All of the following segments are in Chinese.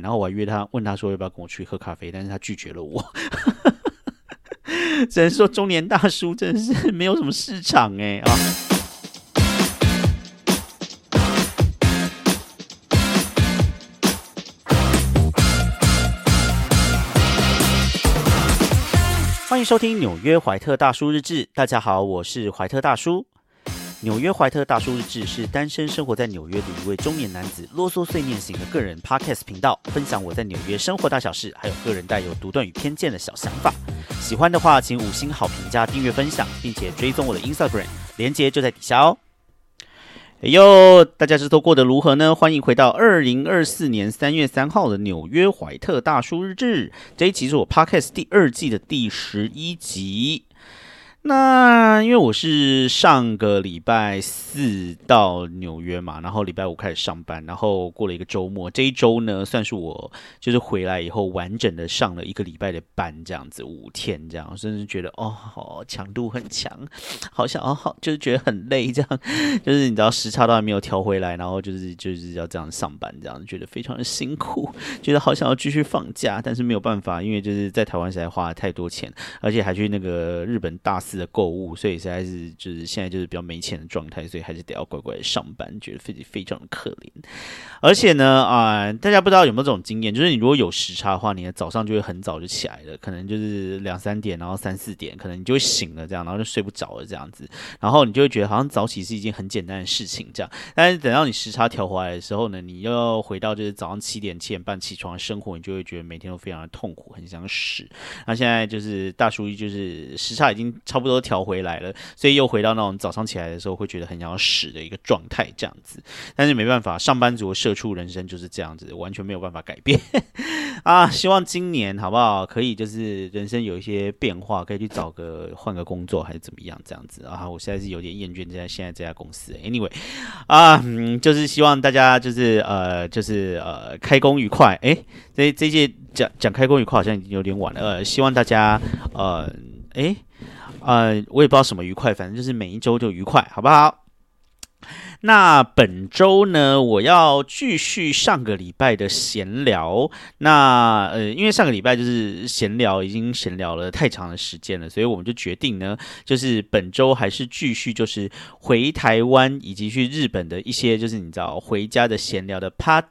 然后我还约他问他说要不要跟我去喝咖啡，但是他拒绝了我。只能说中年大叔真的是没有什么市场哎啊！欢迎收听纽约怀特大叔日志。大家好，我是怀特大叔。纽约怀特大叔日志是单身生活在纽约的一位中年男子啰嗦碎念型的个人 podcast 频道，分享我在纽约生活大小事，还有个人带有独断与偏见的小想法。喜欢的话，请五星好评加订阅分享，并且追踪我的 Instagram，连接就在底下哦。哎呦，大家这周过得如何呢？欢迎回到二零二四年三月三号的纽约怀特大叔日志，这一集是我 podcast 第二季的第十一集。那因为我是上个礼拜四到纽约嘛，然后礼拜五开始上班，然后过了一个周末，这一周呢算是我就是回来以后完整的上了一个礼拜的班，这样子五天这样，甚至觉得哦强度很强，好想哦好就是觉得很累，这样就是你知道时差都还没有调回来，然后就是就是要这样上班，这样觉得非常的辛苦，觉得好想要继续放假，但是没有办法，因为就是在台湾实在花了太多钱，而且还去那个日本大。的购物，所以实在是就是现在就是比较没钱的状态，所以还是得要乖乖上班，觉得非常非常的可怜。而且呢，啊，大家不知道有没有这种经验，就是你如果有时差的话，你的早上就会很早就起来了，可能就是两三点，然后三四点，可能你就会醒了，这样，然后就睡不着了，这样子，然后你就会觉得好像早起是一件很简单的事情，这样。但是等到你时差调回来的时候呢，你又要回到就是早上七点七点半起床的生活，你就会觉得每天都非常的痛苦，很想死。那现在就是大叔，就是时差已经超。差不多调回来了，所以又回到那种早上起来的时候会觉得很想要屎的一个状态，这样子。但是没办法，上班族社畜人生就是这样子，完全没有办法改变 啊！希望今年好不好，可以就是人生有一些变化，可以去找个换个工作还是怎么样这样子啊！我现在是有点厌倦在现在这家公司。Anyway，啊，嗯，就是希望大家就是呃，就是呃，开工愉快。哎，这这届讲讲开工愉快好像已经有点晚了。呃，希望大家呃，哎。呃，我也不知道什么愉快，反正就是每一周就愉快，好不好？那本周呢，我要继续上个礼拜的闲聊。那呃，因为上个礼拜就是闲聊，已经闲聊了太长的时间了，所以我们就决定呢，就是本周还是继续，就是回台湾以及去日本的一些，就是你知道回家的闲聊的 part，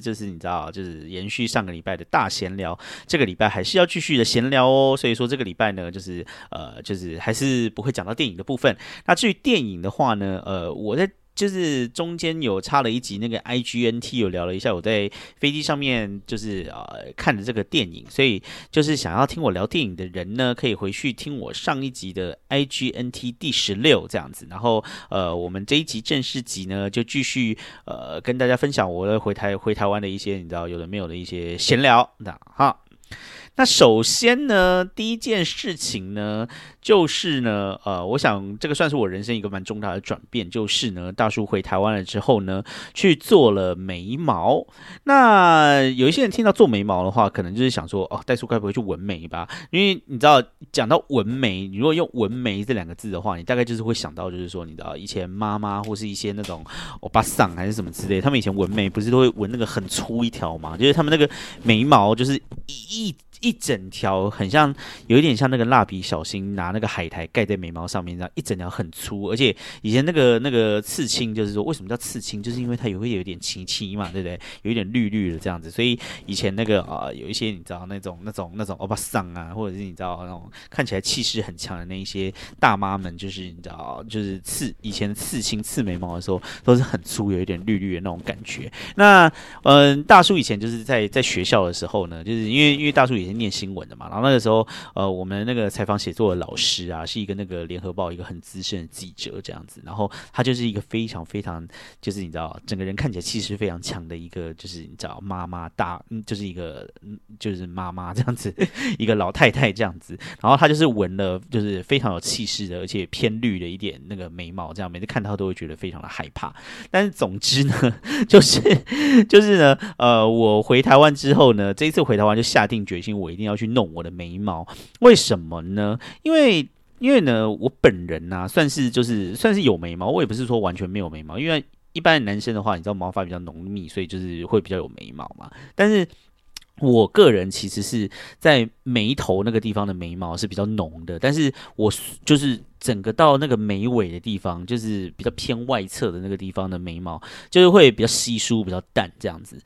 就是你知道，就是延续上个礼拜的大闲聊。这个礼拜还是要继续的闲聊哦。所以说这个礼拜呢，就是呃，就是还是不会讲到电影的部分。那至于电影的话呢，呃，我在。就是中间有插了一集那个 I G N T 有聊了一下我在飞机上面就是呃看的这个电影，所以就是想要听我聊电影的人呢，可以回去听我上一集的 I G N T 第十六这样子，然后呃我们这一集正式集呢就继续呃跟大家分享我的回台回台湾的一些你知道有的没有的一些闲聊。那哈。那首先呢，第一件事情呢，就是呢，呃，我想这个算是我人生一个蛮重大的转变，就是呢，大叔回台湾了之后呢，去做了眉毛。那有一些人听到做眉毛的话，可能就是想说，哦，大叔该不会去纹眉吧？因为你知道，讲到纹眉，你如果用纹眉这两个字的话，你大概就是会想到，就是说，你知道以前妈妈或是一些那种欧巴桑还是什么之类，他们以前纹眉不是都会纹那个很粗一条嘛？就是他们那个眉毛就是一一。一整条很像，有一点像那个蜡笔小新拿那个海苔盖在眉毛上面，这样一整条很粗，而且以前那个那个刺青，就是说为什么叫刺青，就是因为它也会有一点青青嘛，对不对？有一点绿绿的这样子，所以以前那个啊，有一些你知道那种那种那种欧巴桑啊，或者是你知道那种看起来气势很强的那一些大妈们，就是你知道，就是刺以前刺青刺眉毛的时候都是很粗，有一点绿绿的那种感觉。那嗯，大叔以前就是在在学校的时候呢，就是因为因为大叔以前。念新闻的嘛，然后那个时候，呃，我们那个采访写作的老师啊，是一个那个联合报一个很资深的记者这样子，然后他就是一个非常非常，就是你知道，整个人看起来气势非常强的一个，就是你知道妈妈大，就是一个就是妈妈这样子，一个老太太这样子，然后他就是纹了，就是非常有气势的，而且偏绿的一点那个眉毛，这样每次看到都会觉得非常的害怕。但是总之呢，就是就是呢，呃，我回台湾之后呢，这一次回台湾就下定决心。我一定要去弄我的眉毛，为什么呢？因为因为呢，我本人呢算是就是算是有眉毛，我也不是说完全没有眉毛，因为。一般男生的话，你知道毛发比较浓密，所以就是会比较有眉毛嘛。但是我个人其实是在眉头那个地方的眉毛是比较浓的，但是我就是整个到那个眉尾的地方，就是比较偏外侧的那个地方的眉毛，就是会比较稀疏、比较淡这样子。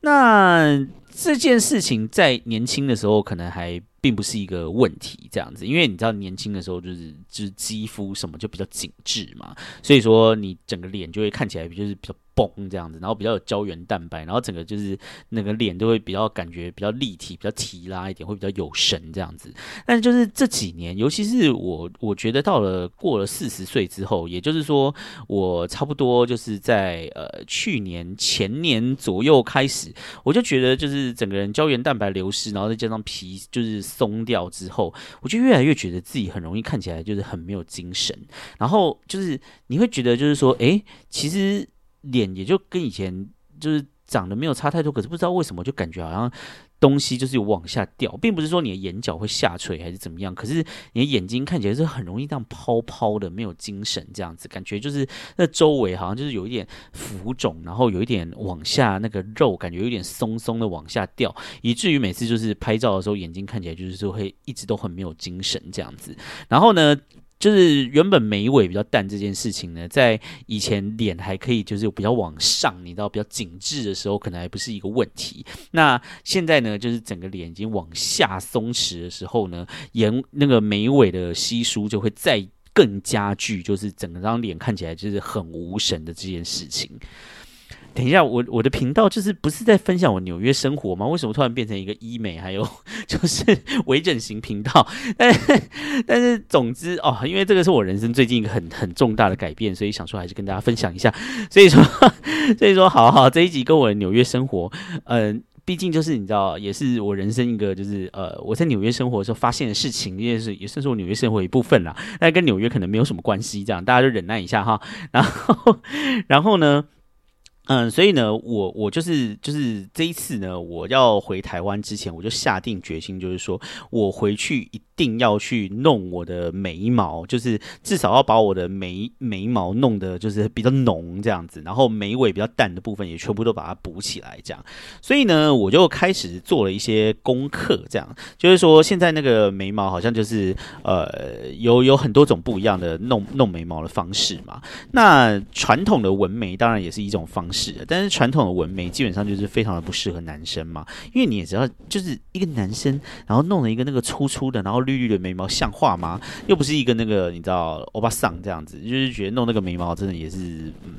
那这件事情在年轻的时候可能还并不是一个问题，这样子，因为你知道年轻的时候就是就是肌肤什么就比较紧致嘛，所以说你整个脸就会看起来就是比较。崩这样子，然后比较有胶原蛋白，然后整个就是那个脸都会比较感觉比较立体、比较提拉一点，会比较有神这样子。但就是这几年，尤其是我，我觉得到了过了四十岁之后，也就是说，我差不多就是在呃去年前年左右开始，我就觉得就是整个人胶原蛋白流失，然后再加上皮就是松掉之后，我就越来越觉得自己很容易看起来就是很没有精神，然后就是你会觉得就是说，哎，其实。脸也就跟以前就是长得没有差太多，可是不知道为什么就感觉好像东西就是有往下掉，并不是说你的眼角会下垂还是怎么样，可是你的眼睛看起来是很容易这样泡泡的，没有精神这样子，感觉就是那周围好像就是有一点浮肿，然后有一点往下那个肉感觉有点松松的往下掉，以至于每次就是拍照的时候眼睛看起来就是说会一直都很没有精神这样子，然后呢？就是原本眉尾比较淡这件事情呢，在以前脸还可以，就是比较往上，你知道比较紧致的时候，可能还不是一个问题。那现在呢，就是整个脸已经往下松弛的时候呢，眼那个眉尾的稀疏就会再更加剧，就是整个张脸看起来就是很无神的这件事情。等一下，我我的频道就是不是在分享我纽约生活吗？为什么突然变成一个医美，还有就是 微整形频道？但但是总之哦，因为这个是我人生最近一个很很重大的改变，所以想说还是跟大家分享一下。所以说 所以说，好好这一集跟我的纽约生活，嗯，毕竟就是你知道，也是我人生一个就是呃，我在纽约生活的时候发现的事情，也是也算是我纽约生活一部分啦。但跟纽约可能没有什么关系，这样大家就忍耐一下哈。然后 然后呢？嗯，所以呢，我我就是就是这一次呢，我要回台湾之前，我就下定决心，就是说我回去一定要去弄我的眉毛，就是至少要把我的眉眉毛弄得就是比较浓这样子，然后眉尾比较淡的部分也全部都把它补起来，这样。所以呢，我就开始做了一些功课，这样就是说现在那个眉毛好像就是呃有有很多种不一样的弄弄眉毛的方式嘛。那传统的纹眉当然也是一种方。式，但是传统的纹眉基本上就是非常的不适合男生嘛，因为你也知道，就是一个男生，然后弄了一个那个粗粗的，然后绿绿的眉毛，像话吗？又不是一个那个你知道欧巴桑这样子，就是觉得弄那个眉毛真的也是，嗯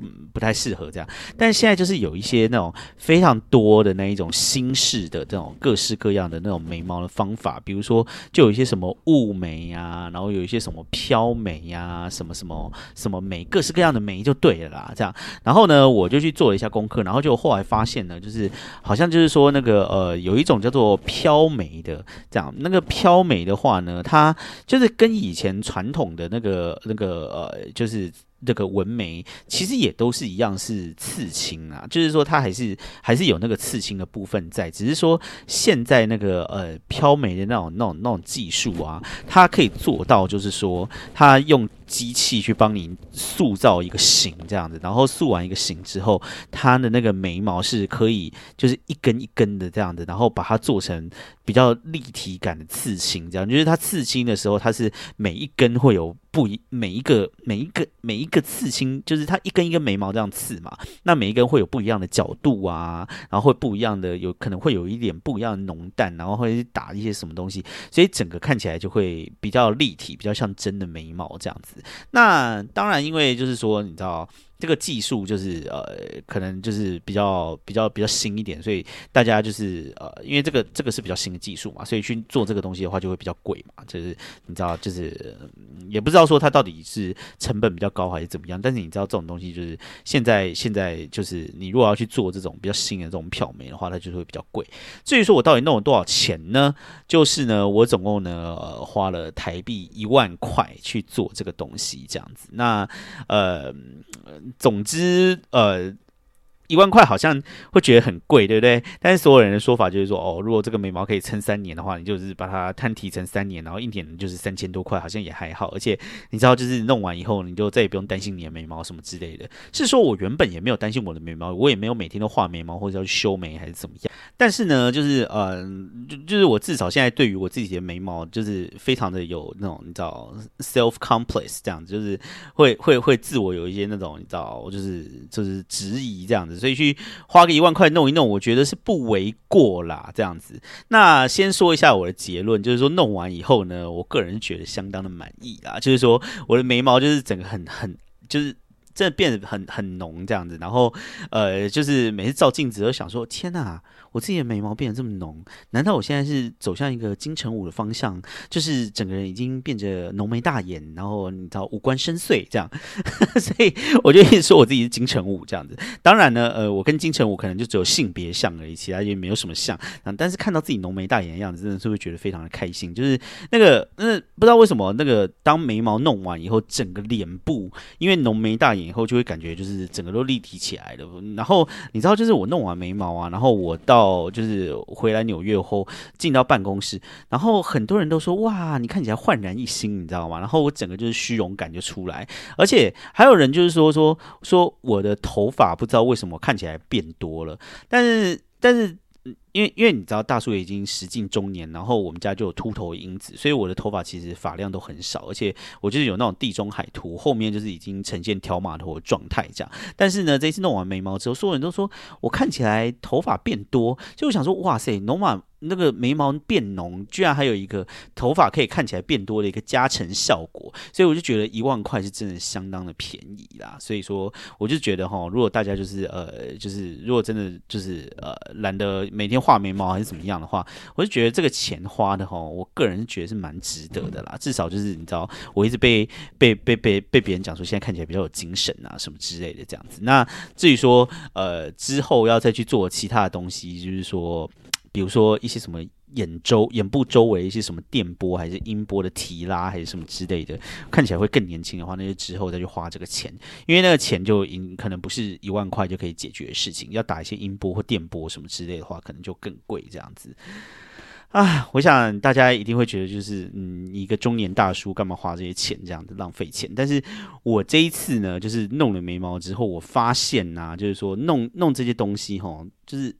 嗯，不太适合这样。但现在就是有一些那种非常多的那一种新式的这种各式各样的那种眉毛的方法，比如说就有一些什么雾眉呀，然后有一些什么飘眉呀，什么什么什么眉，各式各样的眉就对了啦，这样。然后呢？我就去做了一下功课，然后就后来发现呢，就是好像就是说那个呃，有一种叫做飘眉的，这样那个飘美的话呢，它就是跟以前传统的那个那个呃，就是这个纹眉其实也都是一样是刺青啊，就是说它还是还是有那个刺青的部分在，只是说现在那个呃飘眉的那种那种那种技术啊，它可以做到就是说它用。机器去帮你塑造一个形，这样子，然后塑完一个形之后，它的那个眉毛是可以就是一根一根的这样子，然后把它做成比较立体感的刺青，这样就是它刺青的时候，它是每一根会有不一每一个每一个每一个刺青，就是它一根一根眉毛这样刺嘛，那每一根会有不一样的角度啊，然后会不一样的，有可能会有一点不一样的浓淡，然后会打一些什么东西，所以整个看起来就会比较立体，比较像真的眉毛这样子。那当然，因为就是说，你知道。这个技术就是呃，可能就是比较比较比较新一点，所以大家就是呃，因为这个这个是比较新的技术嘛，所以去做这个东西的话就会比较贵嘛。就是你知道，就是也不知道说它到底是成本比较高还是怎么样。但是你知道这种东西就是现在现在就是你如果要去做这种比较新的这种漂眉的话，它就是会比较贵。至于说我到底弄了多少钱呢？就是呢，我总共呢花了台币一万块去做这个东西，这样子。那呃。总之，呃，一万块好像会觉得很贵，对不对？但是所有人的说法就是说，哦，如果这个眉毛可以撑三年的话，你就是把它摊提成三年，然后一年就是三千多块，好像也还好。而且你知道，就是弄完以后，你就再也不用担心你的眉毛什么之类的。是说我原本也没有担心我的眉毛，我也没有每天都画眉毛或者要去修眉还是怎么样。但是呢，就是呃，就就是我至少现在对于我自己的眉毛，就是非常的有那种你知道 self complex 这样子，就是会会会自我有一些那种你知道，就是就是质疑这样子。所以去花个一万块弄一弄，我觉得是不为过啦。这样子，那先说一下我的结论，就是说弄完以后呢，我个人觉得相当的满意啊。就是说我的眉毛就是整个很很就是真的变得很很浓这样子，然后呃，就是每次照镜子都想说，天哪！我自己的眉毛变得这么浓，难道我现在是走向一个金城武的方向？就是整个人已经变着浓眉大眼，然后你知道五官深邃这样，所以我就一直说我自己是金城武这样子。当然呢，呃，我跟金城武可能就只有性别像而已，其他也没有什么像。但是看到自己浓眉大眼的样子，真的是会觉得非常的开心。就是那个，那不知道为什么，那个当眉毛弄完以后，整个脸部因为浓眉大眼以后，就会感觉就是整个都立体起来了。然后你知道，就是我弄完眉毛啊，然后我到哦，就是回来纽约后进到办公室，然后很多人都说哇，你看起来焕然一新，你知道吗？然后我整个就是虚荣感就出来，而且还有人就是说说说我的头发不知道为什么看起来变多了，但是但是。因为因为你知道大叔已经时近中年，然后我们家就有秃头因子，所以我的头发其实发量都很少，而且我就是有那种地中海秃，后面就是已经呈现条码头状态这样。但是呢，这一次弄完眉毛之后，所有人都说我看起来头发变多，就我想说，哇塞，浓码。那个眉毛变浓，居然还有一个头发可以看起来变多的一个加成效果，所以我就觉得一万块是真的相当的便宜啦。所以说，我就觉得哈，如果大家就是呃，就是如果真的就是呃懒得每天画眉毛还是怎么样的话，我就觉得这个钱花的哈，我个人觉得是蛮值得的啦。至少就是你知道，我一直被被被被被别人讲说现在看起来比较有精神啊什么之类的这样子。那至于说呃之后要再去做其他的东西，就是说。比如说一些什么眼周、眼部周围一些什么电波，还是音波的提拉，还是什么之类的，看起来会更年轻的话，那就之后再去花这个钱，因为那个钱就应可能不是一万块就可以解决的事情，要打一些音波或电波什么之类的话，可能就更贵这样子。啊，我想大家一定会觉得，就是嗯，一个中年大叔干嘛花这些钱这样子浪费钱？但是我这一次呢，就是弄了眉毛之后，我发现呐，就是说弄弄这些东西哈，就是。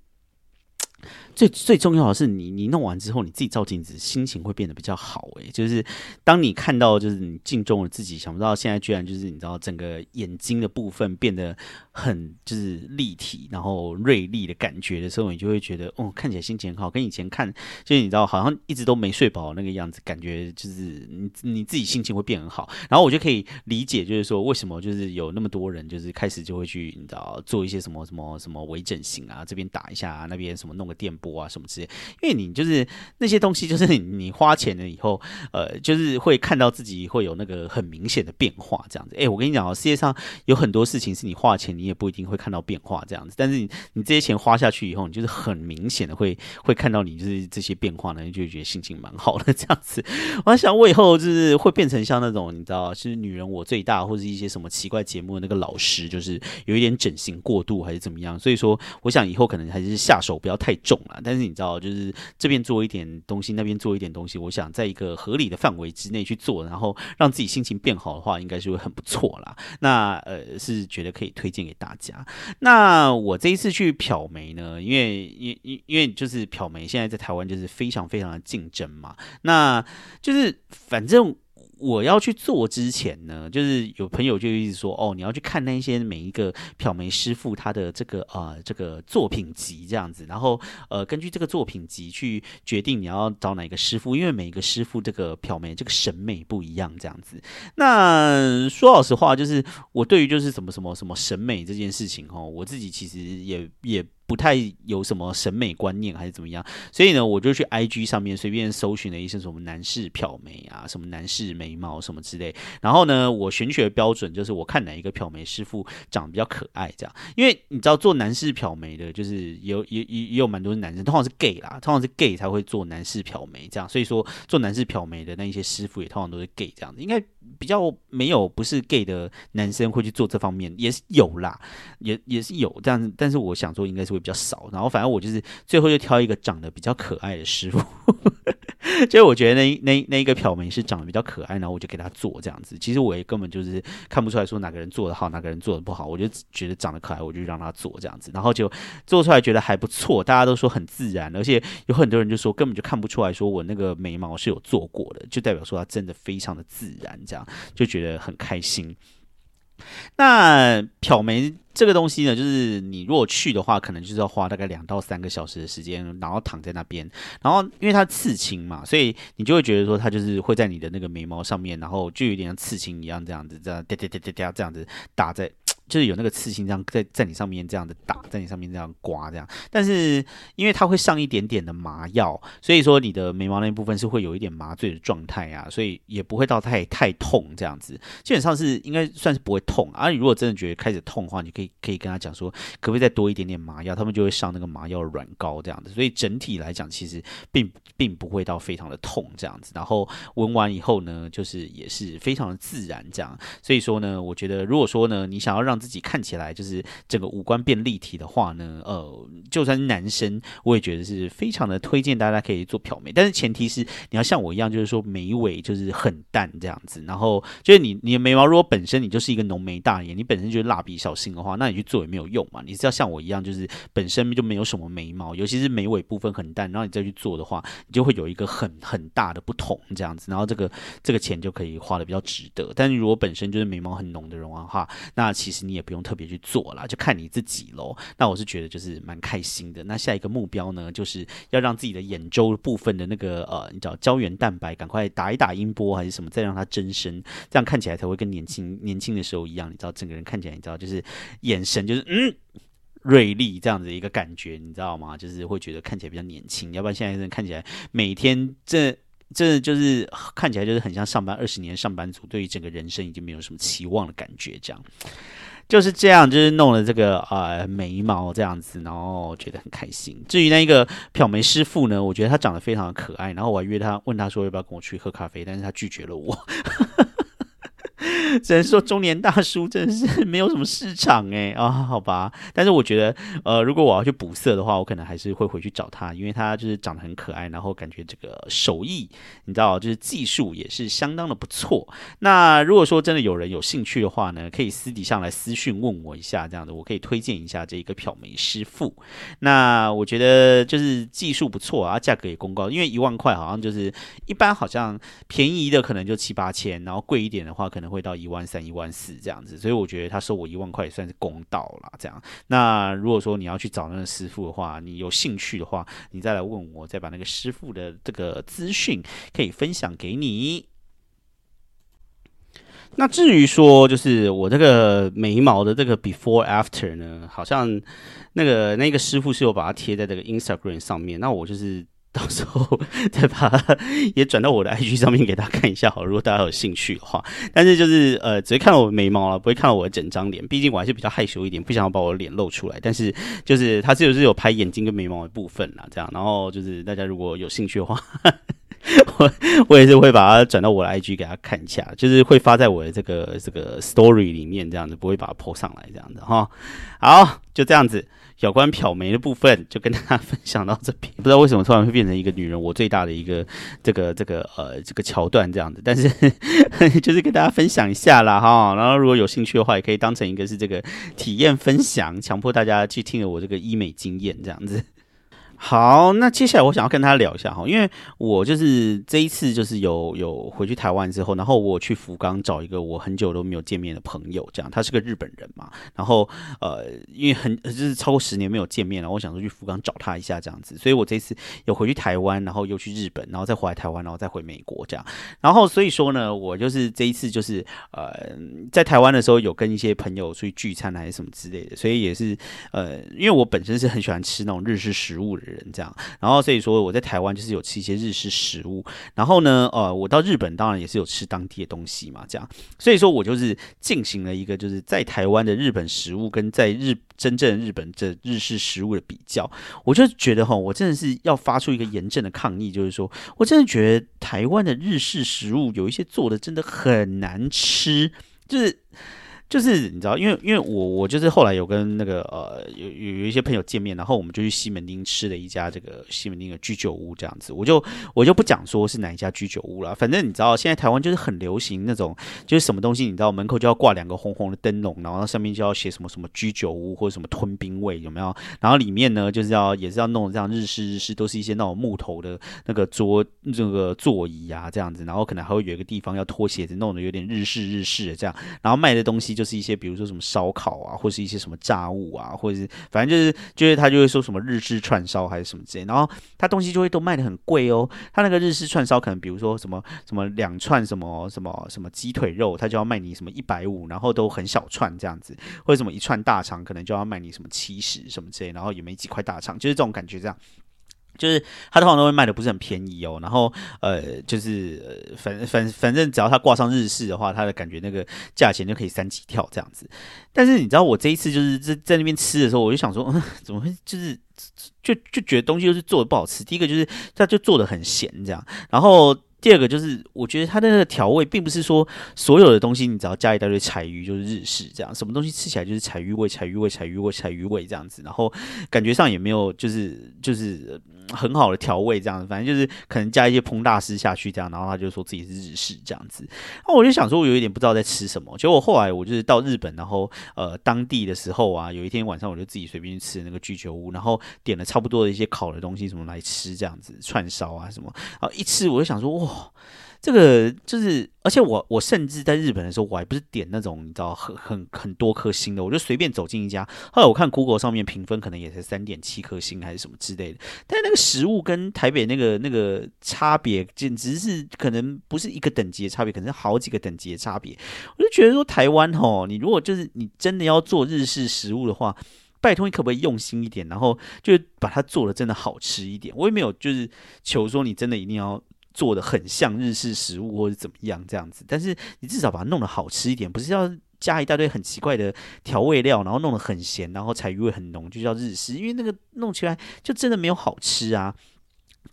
最最重要的是，你你弄完之后，你自己照镜子，心情会变得比较好。诶，就是当你看到就是你镜中的自己，想不到现在居然就是你知道整个眼睛的部分变得很就是立体，然后锐利的感觉的时候，你就会觉得哦，看起来心情很好，跟以前看就是你知道好像一直都没睡饱那个样子，感觉就是你你自己心情会变很好。然后我就可以理解，就是说为什么就是有那么多人就是开始就会去你知道做一些什么什么什么微整形啊，这边打一下，那边什么弄个电。波啊什么之类，因为你就是那些东西，就是你你花钱了以后，呃，就是会看到自己会有那个很明显的变化，这样子。哎，我跟你讲哦，世界上有很多事情是你花钱你也不一定会看到变化这样子，但是你你这些钱花下去以后，你就是很明显的会会看到你就是这些变化呢，你就觉得心情蛮好的 这样子。我在想，我以后就是会变成像那种你知道，是女人我最大，或者一些什么奇怪节目的那个老师，就是有一点整形过度还是怎么样。所以说，我想以后可能还是下手不要太重了。但是你知道，就是这边做一点东西，那边做一点东西，我想在一个合理的范围之内去做，然后让自己心情变好的话，应该是会很不错啦。那呃，是觉得可以推荐给大家。那我这一次去漂眉呢，因为因因因为就是漂眉现在在台湾就是非常非常的竞争嘛，那就是反正。我要去做之前呢，就是有朋友就一直说，哦，你要去看那些每一个漂眉师傅他的这个呃这个作品集这样子，然后呃根据这个作品集去决定你要找哪个师傅，因为每一个师傅这个漂眉这个审美不一样这样子。那说老实话，就是我对于就是什么什么什么审美这件事情哦，我自己其实也也。不太有什么审美观念还是怎么样，所以呢，我就去 I G 上面随便搜寻了一些什么男士漂眉啊，什么男士眉毛什么之类。然后呢，我选取的标准就是我看哪一个漂眉师傅长得比较可爱，这样。因为你知道做男士漂眉的，就是有也也也有蛮多男生，通常是 gay 啦，通常是 gay 才会做男士漂眉这样。所以说做男士漂眉的那一些师傅也通常都是 gay 这样子，应该比较没有不是 gay 的男生会去做这方面，也是有啦，也也是有这样子，但是我想说应该是会比较少。然后反正我就是最后就挑一个长得比较可爱的师傅，就我觉得那那那一个漂眉是长得比较可爱，然后我就给他做这样子。其实我也根本就是看不出来说哪个人做的好，哪个人做的不好，我就觉得长得可爱，我就让他做这样子，然后就做出来觉得还不错，大家都说很自然，而且有很多人就说根本就看不出来说我那个眉毛是有做过的，就代表说他真的非常的自然这样。就觉得很开心。那漂眉这个东西呢，就是你如果去的话，可能就是要花大概两到三个小时的时间，然后躺在那边，然后因为它刺青嘛，所以你就会觉得说它就是会在你的那个眉毛上面，然后就有点像刺青一样这样子，这样哒哒哒哒哒这样子打在。就是有那个刺青这样在在你上面这样的打，在你上面这样刮这样，但是因为它会上一点点的麻药，所以说你的眉毛那部分是会有一点麻醉的状态啊，所以也不会到太太痛这样子，基本上是应该算是不会痛啊。你如果真的觉得开始痛的话，你可以可以跟他讲说，可不可以再多一点点麻药，他们就会上那个麻药软膏这样子，所以整体来讲其实并并不会到非常的痛这样子。然后纹完以后呢，就是也是非常的自然这样，所以说呢，我觉得如果说呢，你想要让让自己看起来就是整个五官变立体的话呢，呃，就算是男生，我也觉得是非常的推荐大家可以做漂眉，但是前提是你要像我一样，就是说眉尾就是很淡这样子，然后就是你你的眉毛如果本身你就是一个浓眉大眼，你本身就是蜡笔小新的话，那你去做也没有用嘛。你是要像我一样，就是本身就没有什么眉毛，尤其是眉尾部分很淡，然后你再去做的话，你就会有一个很很大的不同这样子，然后这个这个钱就可以花的比较值得。但是如果本身就是眉毛很浓的人的话，那其实你也不用特别去做啦，就看你自己喽。那我是觉得就是蛮开心的。那下一个目标呢，就是要让自己的眼周部分的那个呃，你知道胶原蛋白赶快打一打音波还是什么，再让它增生，这样看起来才会跟年轻年轻的时候一样。你知道整个人看起来，你知道就是眼神就是嗯锐利这样子一个感觉，你知道吗？就是会觉得看起来比较年轻。要不然现在人看起来每天这。这就是看起来就是很像上班二十年上班族，对于整个人生已经没有什么期望的感觉，这样就是这样，就是弄了这个呃眉毛这样子，然后觉得很开心。至于那一个漂眉师傅呢，我觉得他长得非常的可爱，然后我还约他问他说要不要跟我去喝咖啡，但是他拒绝了我。只能说中年大叔真的是没有什么市场哎啊，好吧。但是我觉得，呃，如果我要去补色的话，我可能还是会回去找他，因为他就是长得很可爱，然后感觉这个手艺，你知道，就是技术也是相当的不错。那如果说真的有人有兴趣的话呢，可以私底下来私讯问我一下，这样的我可以推荐一下这一个漂眉师傅。那我觉得就是技术不错啊，价格也公告，因为一万块好像就是一般，好像便宜的可能就七八千，然后贵一点的话可能会到一。万三、一万四这样子，所以我觉得他收我一万块也算是公道了。这样，那如果说你要去找那个师傅的话，你有兴趣的话，你再来问我，再把那个师傅的这个资讯可以分享给你。那至于说，就是我这个眉毛的这个 before after 呢，好像那个那个师傅是有把它贴在这个 Instagram 上面，那我就是。到时候 再把它也转到我的 IG 上面给大家看一下好，如果大家有兴趣的话。但是就是呃，只会看到我的眉毛了，不会看到我的整张脸。毕竟我还是比较害羞一点，不想要把我的脸露出来。但是就是他是有是有拍眼睛跟眉毛的部分啦，这样。然后就是大家如果有兴趣的话，我我也是会把它转到我的 IG 给大家看一下，就是会发在我的这个这个 Story 里面这样子，不会把它 po 上来这样子哈。好，就这样子。有关漂眉的部分就跟大家分享到这边，不知道为什么突然会变成一个女人我最大的一个这个这个呃这个桥段这样子，但是 就是跟大家分享一下啦哈，然后如果有兴趣的话，也可以当成一个是这个体验分享，强迫大家去听了我这个医美经验这样子。好，那接下来我想要跟他聊一下哈，因为我就是这一次就是有有回去台湾之后，然后我去福冈找一个我很久都没有见面的朋友，这样他是个日本人嘛，然后呃，因为很就是超过十年没有见面了，我想说去福冈找他一下这样子，所以我这次有回去台湾，然后又去日本，然后再回来台湾，然后再回美国这样，然后所以说呢，我就是这一次就是呃在台湾的时候有跟一些朋友出去聚餐还是什么之类的，所以也是呃因为我本身是很喜欢吃那种日式食物的人。人这样。然后所以说我在台湾就是有吃一些日式食物，然后呢，呃，我到日本当然也是有吃当地的东西嘛，这样。所以说我就是进行了一个就是在台湾的日本食物跟在日真正日本这日式食物的比较，我就觉得哈，我真的是要发出一个严正的抗议，就是说我真的觉得台湾的日式食物有一些做的真的很难吃，就是。就是你知道，因为因为我我就是后来有跟那个呃有有有一些朋友见面，然后我们就去西门町吃了一家这个西门町的居酒屋这样子，我就我就不讲说是哪一家居酒屋了，反正你知道现在台湾就是很流行那种就是什么东西，你知道门口就要挂两个红红的灯笼，然后上面就要写什么什么居酒屋或者什么吞冰味有没有？然后里面呢就是要也是要弄这样日式日式，都是一些那种木头的那个桌这个座椅啊这样子，然后可能还会有一个地方要脱鞋子，弄得有点日式日式的这样，然后卖的东西就。是一些比如说什么烧烤啊，或是一些什么炸物啊，或者是反正就是就是他就会说什么日式串烧还是什么之类，然后他东西就会都卖的很贵哦。他那个日式串烧可能比如说什么什么两串什么什么什么鸡腿肉，他就要卖你什么一百五，然后都很小串这样子，或者什么一串大肠可能就要卖你什么七十什么之类，然后也没几块大肠，就是这种感觉这样。就是他通常都会卖的不是很便宜哦，然后呃，就是反反反正只要他挂上日式的话，他的感觉那个价钱就可以三级跳这样子。但是你知道我这一次就是在在那边吃的时候，我就想说，怎么会就是就就觉得东西就是做的不好吃。第一个就是他就做的很咸这样，然后。第二个就是，我觉得它的那个调味，并不是说所有的东西你只要加一大堆柴鱼就是日式这样，什么东西吃起来就是柴鱼味、柴鱼味、柴鱼味、柴鱼味这样子，然后感觉上也没有就是就是很好的调味这样子，反正就是可能加一些烹大师下去这样，然后他就说自己是日式这样子。那我就想说，我有一点不知道在吃什么。结果后来我就是到日本，然后呃当地的时候啊，有一天晚上我就自己随便去吃那个居酒屋，然后点了差不多的一些烤的东西什么来吃这样子，串烧啊什么，然后一吃我就想说哇。这个就是，而且我我甚至在日本的时候，我还不是点那种你知道很很很多颗星的，我就随便走进一家。后来我看 Google 上面评分可能也才三点七颗星还是什么之类的，但那个食物跟台北那个那个差别简直是可能不是一个等级的差别，可能是好几个等级的差别。我就觉得说台湾吼，你如果就是你真的要做日式食物的话，拜托你可不可以用心一点，然后就把它做的真的好吃一点。我也没有就是求说你真的一定要。做的很像日式食物或者怎么样这样子，但是你至少把它弄得好吃一点，不是要加一大堆很奇怪的调味料，然后弄得很咸，然后柴鱼味很浓，就叫日式，因为那个弄起来就真的没有好吃啊。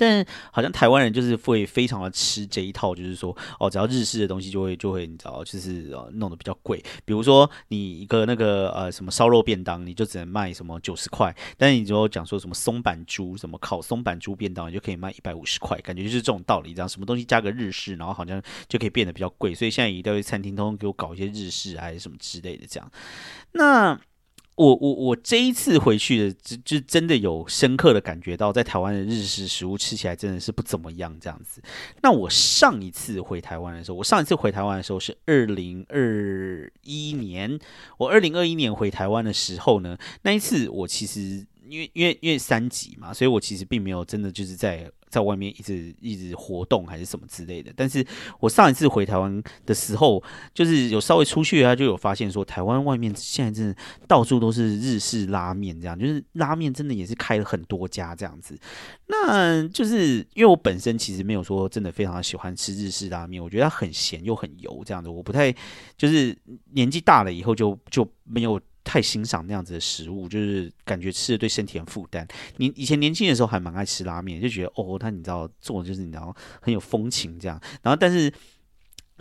但好像台湾人就是会非常的吃这一套，就是说哦，只要日式的东西就会就会你知道，就是呃弄得比较贵。比如说你一个那个呃什么烧肉便当，你就只能卖什么九十块，但是你如果讲说什么松板猪，什么烤松板猪便当，你就可以卖一百五十块，感觉就是这种道理。这样什么东西加个日式，然后好像就可以变得比较贵。所以现在一大堆餐厅通通给我搞一些日式还是什么之类的这样。那。我我我这一次回去的，就就真的有深刻的感觉到，在台湾的日式食物吃起来真的是不怎么样这样子。那我上一次回台湾的时候，我上一次回台湾的时候是二零二一年。我二零二一年回台湾的时候呢，那一次我其实因为因为因为三级嘛，所以我其实并没有真的就是在。在外面一直一直活动还是什么之类的，但是我上一次回台湾的时候，就是有稍微出去啊，就有发现说台湾外面现在真的到处都是日式拉面，这样就是拉面真的也是开了很多家这样子。那就是因为我本身其实没有说真的非常喜欢吃日式拉面，我觉得它很咸又很油这样子，我不太就是年纪大了以后就就没有。太欣赏那样子的食物，就是感觉吃的对身体很负担。你以前年轻的时候还蛮爱吃拉面，就觉得哦，他你知道做的就是你知道很有风情这样。然后但是。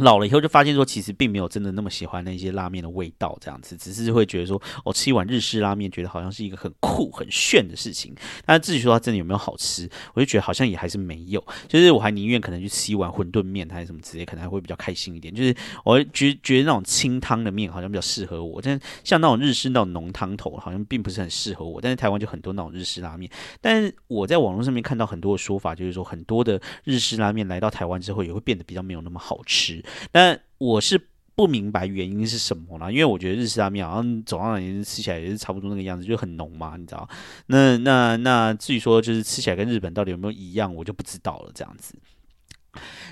老了以后就发现说，其实并没有真的那么喜欢那些拉面的味道，这样子，只是会觉得说，我吃一碗日式拉面，觉得好像是一个很酷、很炫的事情。但至于说它真的有没有好吃，我就觉得好像也还是没有。就是我还宁愿可能去吃一碗馄饨面还是什么之类，可能还会比较开心一点。就是我觉觉得那种清汤的面好像比较适合我，但像那种日式那种浓汤头好像并不是很适合我。但是台湾就很多那种日式拉面，但是我在网络上面看到很多的说法，就是说很多的日式拉面来到台湾之后，也会变得比较没有那么好吃。但我是不明白原因是什么啦，因为我觉得日式拉面好像总而言之吃起来也是差不多那个样子，就很浓嘛，你知道？那那那至于说就是吃起来跟日本到底有没有一样，我就不知道了。这样子，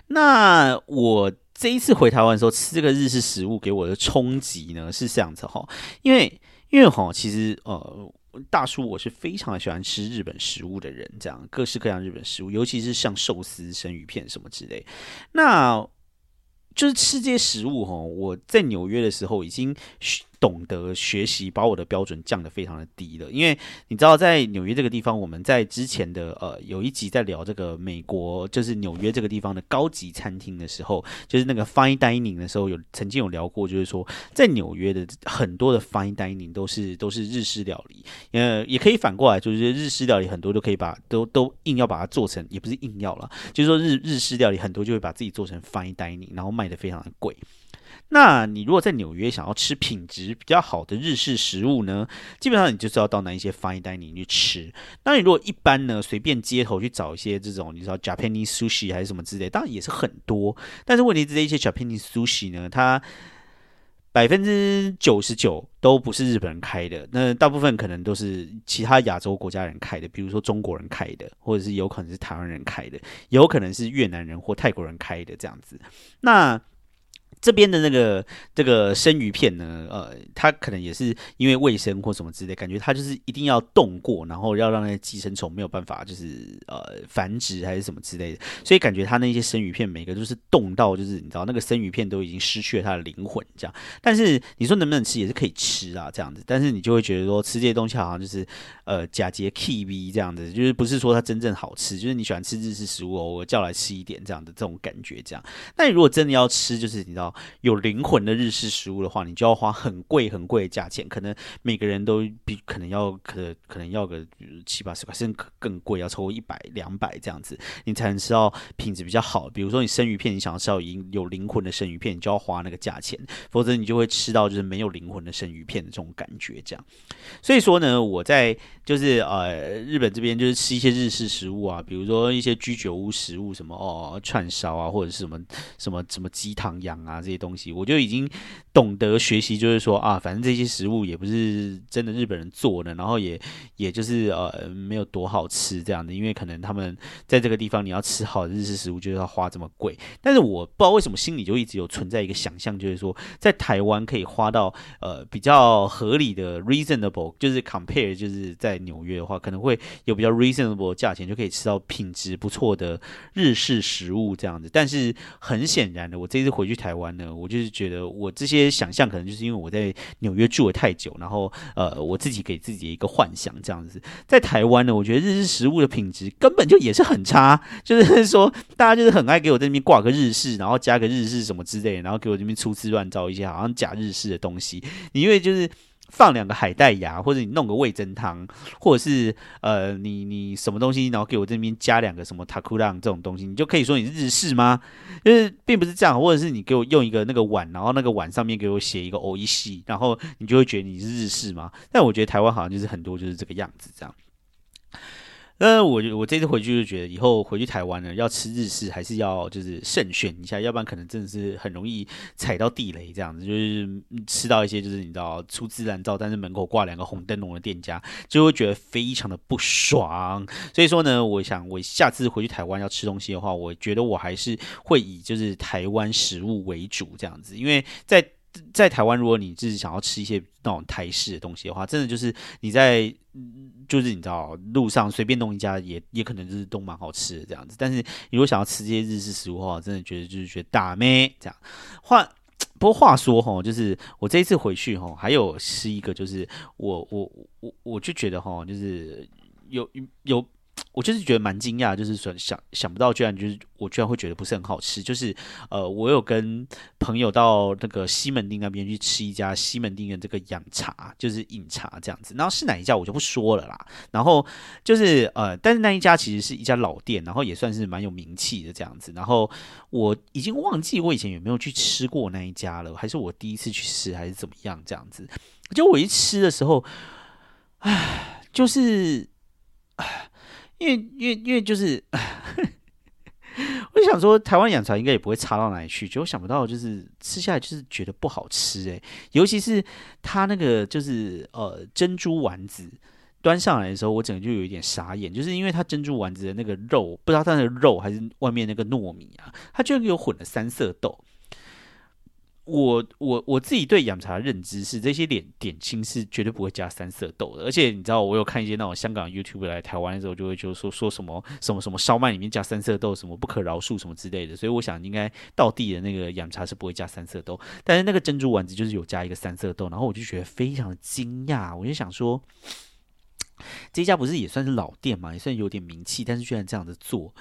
那我这一次回台湾的时候吃这个日式食物给我的冲击呢是这样子哈，因为因为哈，其实呃。大叔我是非常喜欢吃日本食物的人，这样各式各样日本食物，尤其是像寿司、生鱼片什么之类。那就是吃这些食物哈，我在纽约的时候已经。懂得学习，把我的标准降得非常的低了。因为你知道，在纽约这个地方，我们在之前的呃有一集在聊这个美国，就是纽约这个地方的高级餐厅的时候，就是那个 fine dining 的时候，有曾经有聊过，就是说在纽约的很多的 fine dining 都是都是日式料理，呃，也可以反过来，就是日式料理很多都可以把都都硬要把它做成，也不是硬要了，就是说日日式料理很多就会把自己做成 fine dining，然后卖的非常的贵。那你如果在纽约想要吃品质比较好的日式食物呢，基本上你就是要到那一些 fine dining 去吃。那你如果一般呢，随便街头去找一些这种你知道 Japanese sushi 还是什么之类，当然也是很多。但是问题是这一些 Japanese sushi 呢，它百分之九十九都不是日本人开的，那大部分可能都是其他亚洲国家人开的，比如说中国人开的，或者是有可能是台湾人开的，有可能是越南人或泰国人开的这样子。那这边的那个这个生鱼片呢，呃，它可能也是因为卫生或什么之类，感觉它就是一定要冻过，然后要让那些寄生虫没有办法就是呃繁殖还是什么之类的，所以感觉它那些生鱼片每个都是冻到就是你知道那个生鱼片都已经失去了它的灵魂这样。但是你说能不能吃也是可以吃啊这样子，但是你就会觉得说吃这些东西好像就是呃假节 K V 这样子，就是不是说它真正好吃，就是你喜欢吃日式食物偶尔叫来吃一点这样的这种感觉这样。那你如果真的要吃，就是你知道。有灵魂的日式食物的话，你就要花很贵很贵的价钱，可能每个人都比可能要可可能要个七八十块，甚至更贵，要超过一百两百这样子，你才能吃到品质比较好。比如说你生鱼片，你想要吃到有有灵魂的生鱼片，你就要花那个价钱，否则你就会吃到就是没有灵魂的生鱼片的这种感觉。这样，所以说呢，我在就是呃日本这边就是吃一些日式食物啊，比如说一些居酒屋食物，什么哦串烧啊，或者是什么什么什么鸡汤羊啊。这些东西，我就已经懂得学习，就是说啊，反正这些食物也不是真的日本人做的，然后也也就是呃没有多好吃这样的，因为可能他们在这个地方你要吃好的日式食物，就是要花这么贵。但是我不知道为什么心里就一直有存在一个想象，就是说在台湾可以花到呃比较合理的 reasonable，就是 compare，就是在纽约的话，可能会有比较 reasonable 价钱就可以吃到品质不错的日式食物这样子。但是很显然的，我这次回去台湾。我就是觉得我这些想象可能就是因为我在纽约住了太久，然后呃，我自己给自己一个幻想这样子。在台湾呢，我觉得日式食物的品质根本就也是很差，就是 说大家就是很爱给我在那边挂个日式，然后加个日式什么之类，然后给我这边粗制乱造一些好像假日式的东西。你因为就是。放两个海带芽，或者你弄个味增汤，或者是呃，你你什么东西，然后给我这边加两个什么塔库浪这种东西，你就可以说你是日式吗？就是并不是这样，或者是你给我用一个那个碗，然后那个碗上面给我写一个欧一系，然后你就会觉得你是日式吗？但我觉得台湾好像就是很多就是这个样子这样。呃，我我这次回去就觉得，以后回去台湾呢，要吃日式还是要就是慎选一下，要不然可能真的是很容易踩到地雷这样子，就是吃到一些就是你知道粗制滥造，但是门口挂两个红灯笼的店家，就会觉得非常的不爽。所以说呢，我想我下次回去台湾要吃东西的话，我觉得我还是会以就是台湾食物为主这样子，因为在。在台湾，如果你自己想要吃一些那种台式的东西的话，真的就是你在，就是你知道路上随便弄一家，也也可能就是都蛮好吃的这样子。但是你如果想要吃这些日式食物的话，真的觉得就是觉得大咩这样。话不过话说哈，就是我这一次回去哈，还有是一个就是我我我我就觉得哈，就是有有。我就是觉得蛮惊讶，就是说想想不到，居然就是我居然会觉得不是很好吃。就是呃，我有跟朋友到那个西门町那边去吃一家西门町的这个养茶，就是饮茶这样子。然后是哪一家我就不说了啦。然后就是呃，但是那一家其实是一家老店，然后也算是蛮有名气的这样子。然后我已经忘记我以前有没有去吃过那一家了，还是我第一次去吃，还是怎么样这样子。就我一吃的时候，唉，就是唉。因为因为因为就是，我就想说，台湾养茶应该也不会差到哪里去，就我想不到，就是吃下来就是觉得不好吃诶，尤其是它那个就是呃珍珠丸子端上来的时候，我整个就有一点傻眼，就是因为它珍珠丸子的那个肉，不知道它的肉还是外面那个糯米啊，它居然给我混了三色豆。我我我自己对养茶的认知是，这些点点心是绝对不会加三色豆的。而且你知道，我有看一些那种香港 YouTube 来台湾的时候，就会就说说什么什么什么烧麦里面加三色豆，什么不可饶恕什么之类的。所以我想，应该到地的那个养茶是不会加三色豆。但是那个珍珠丸子就是有加一个三色豆，然后我就觉得非常惊讶。我就想说，这家不是也算是老店嘛，也算有点名气，但是居然这样子做，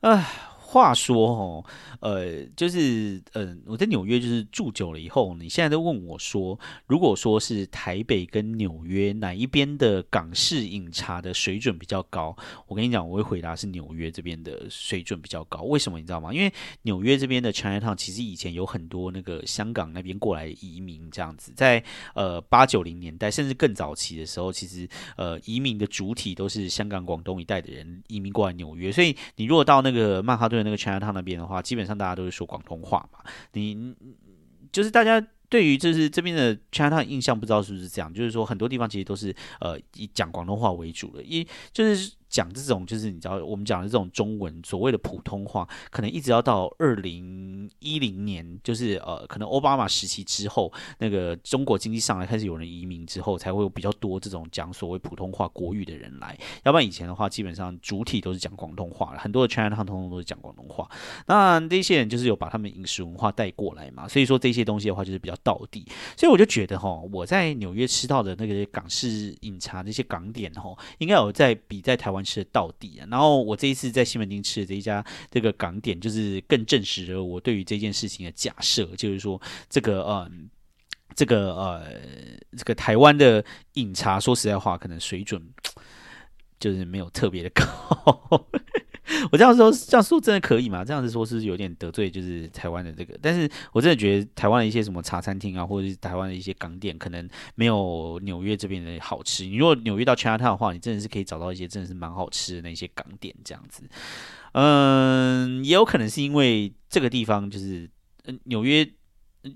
唉。话说哦，呃，就是嗯，我在纽约就是住久了以后，你现在都问我说，如果说是台北跟纽约哪一边的港式饮茶的水准比较高，我跟你讲，我会回答是纽约这边的水准比较高。为什么你知道吗？因为纽约这边的 Chinatown 其实以前有很多那个香港那边过来移民这样子，在呃八九零年代甚至更早期的时候，其实呃移民的主体都是香港、广东一带的人移民过来纽约，所以你如果到那个曼哈顿。那个 Chinatown 那边的话，基本上大家都是说广东话嘛。你就是大家对于就是这边的 Chinatown 印象，不知道是不是这样？就是说很多地方其实都是呃以讲广东话为主的，一就是。讲这种就是你知道我们讲的这种中文所谓的普通话，可能一直要到二零一零年，就是呃可能奥巴马时期之后，那个中国经济上来开始有人移民之后，才会有比较多这种讲所谓普通话国语的人来。要不然以前的话，基本上主体都是讲广东话，很多的 China 他通通都是讲广东话。那这些人就是有把他们饮食文化带过来嘛，所以说这些东西的话就是比较道地。所以我就觉得哈，我在纽约吃到的那个港式饮茶那些港点哈，应该有在比在台湾。吃的到底啊！然后我这一次在西门町吃的这一家这个港点，就是更证实了我对于这件事情的假设，就是说这个呃，这个呃，这个台湾的饮茶，说实在话，可能水准 就是没有特别的高。我这样说，这样说真的可以吗？这样子说是有点得罪，就是台湾的这个。但是我真的觉得台湾的一些什么茶餐厅啊，或者是台湾的一些港点，可能没有纽约这边的好吃。你如果纽约到 China Town 的话，你真的是可以找到一些真的是蛮好吃的那些港点这样子。嗯，也有可能是因为这个地方就是嗯纽约，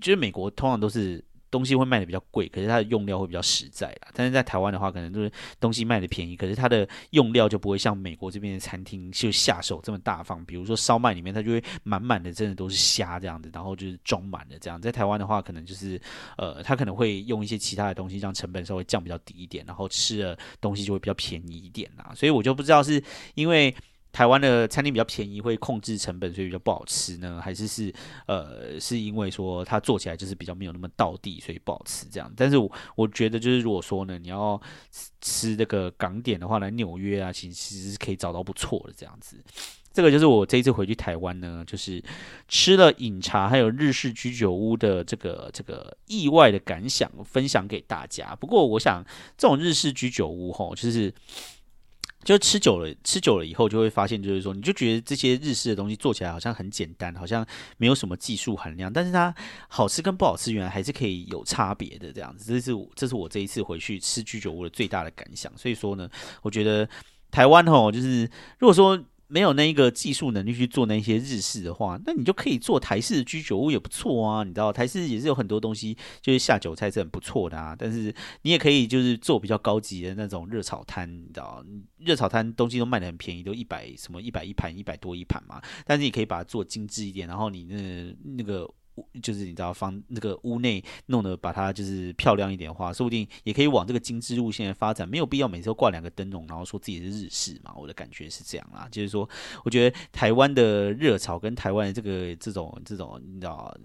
就是美国通常都是。东西会卖的比较贵，可是它的用料会比较实在啦。但是在台湾的话，可能就是东西卖的便宜，可是它的用料就不会像美国这边的餐厅就下手这么大方。比如说烧麦里面，它就会满满的，真的都是虾这样子，然后就是装满了这样。在台湾的话，可能就是呃，它可能会用一些其他的东西，让成本稍微降比较低一点，然后吃的东西就会比较便宜一点啦。所以我就不知道是因为。台湾的餐厅比较便宜，会控制成本，所以比较不好吃呢？还是是呃，是因为说它做起来就是比较没有那么到地，所以不好吃这样？但是我我觉得就是如果说呢，你要吃这个港点的话，来纽约啊，其实其实是可以找到不错的这样子。这个就是我这一次回去台湾呢，就是吃了饮茶还有日式居酒屋的这个这个意外的感想，分享给大家。不过我想这种日式居酒屋吼，就是。就吃久了，吃久了以后就会发现，就是说，你就觉得这些日式的东西做起来好像很简单，好像没有什么技术含量，但是它好吃跟不好吃，原来还是可以有差别的这样子。这是这是我这一次回去吃居酒屋的最大的感想。所以说呢，我觉得台湾吼，就是如果说。没有那一个技术能力去做那些日式的话，那你就可以做台式的居酒屋也不错啊。你知道台式也是有很多东西，就是下酒菜是很不错的啊。但是你也可以就是做比较高级的那种热炒摊，你知道热炒摊东西都卖的很便宜，都一百什么一百一盘，一百多一盘嘛。但是你可以把它做精致一点，然后你那那个。就是你知道，放那个屋内弄得把它就是漂亮一点的话，说不定也可以往这个精致路线发展。没有必要每次都挂两个灯笼，然后说自己是日式嘛。我的感觉是这样啦，就是说，我觉得台湾的热潮跟台湾的这个这种这种，你知道。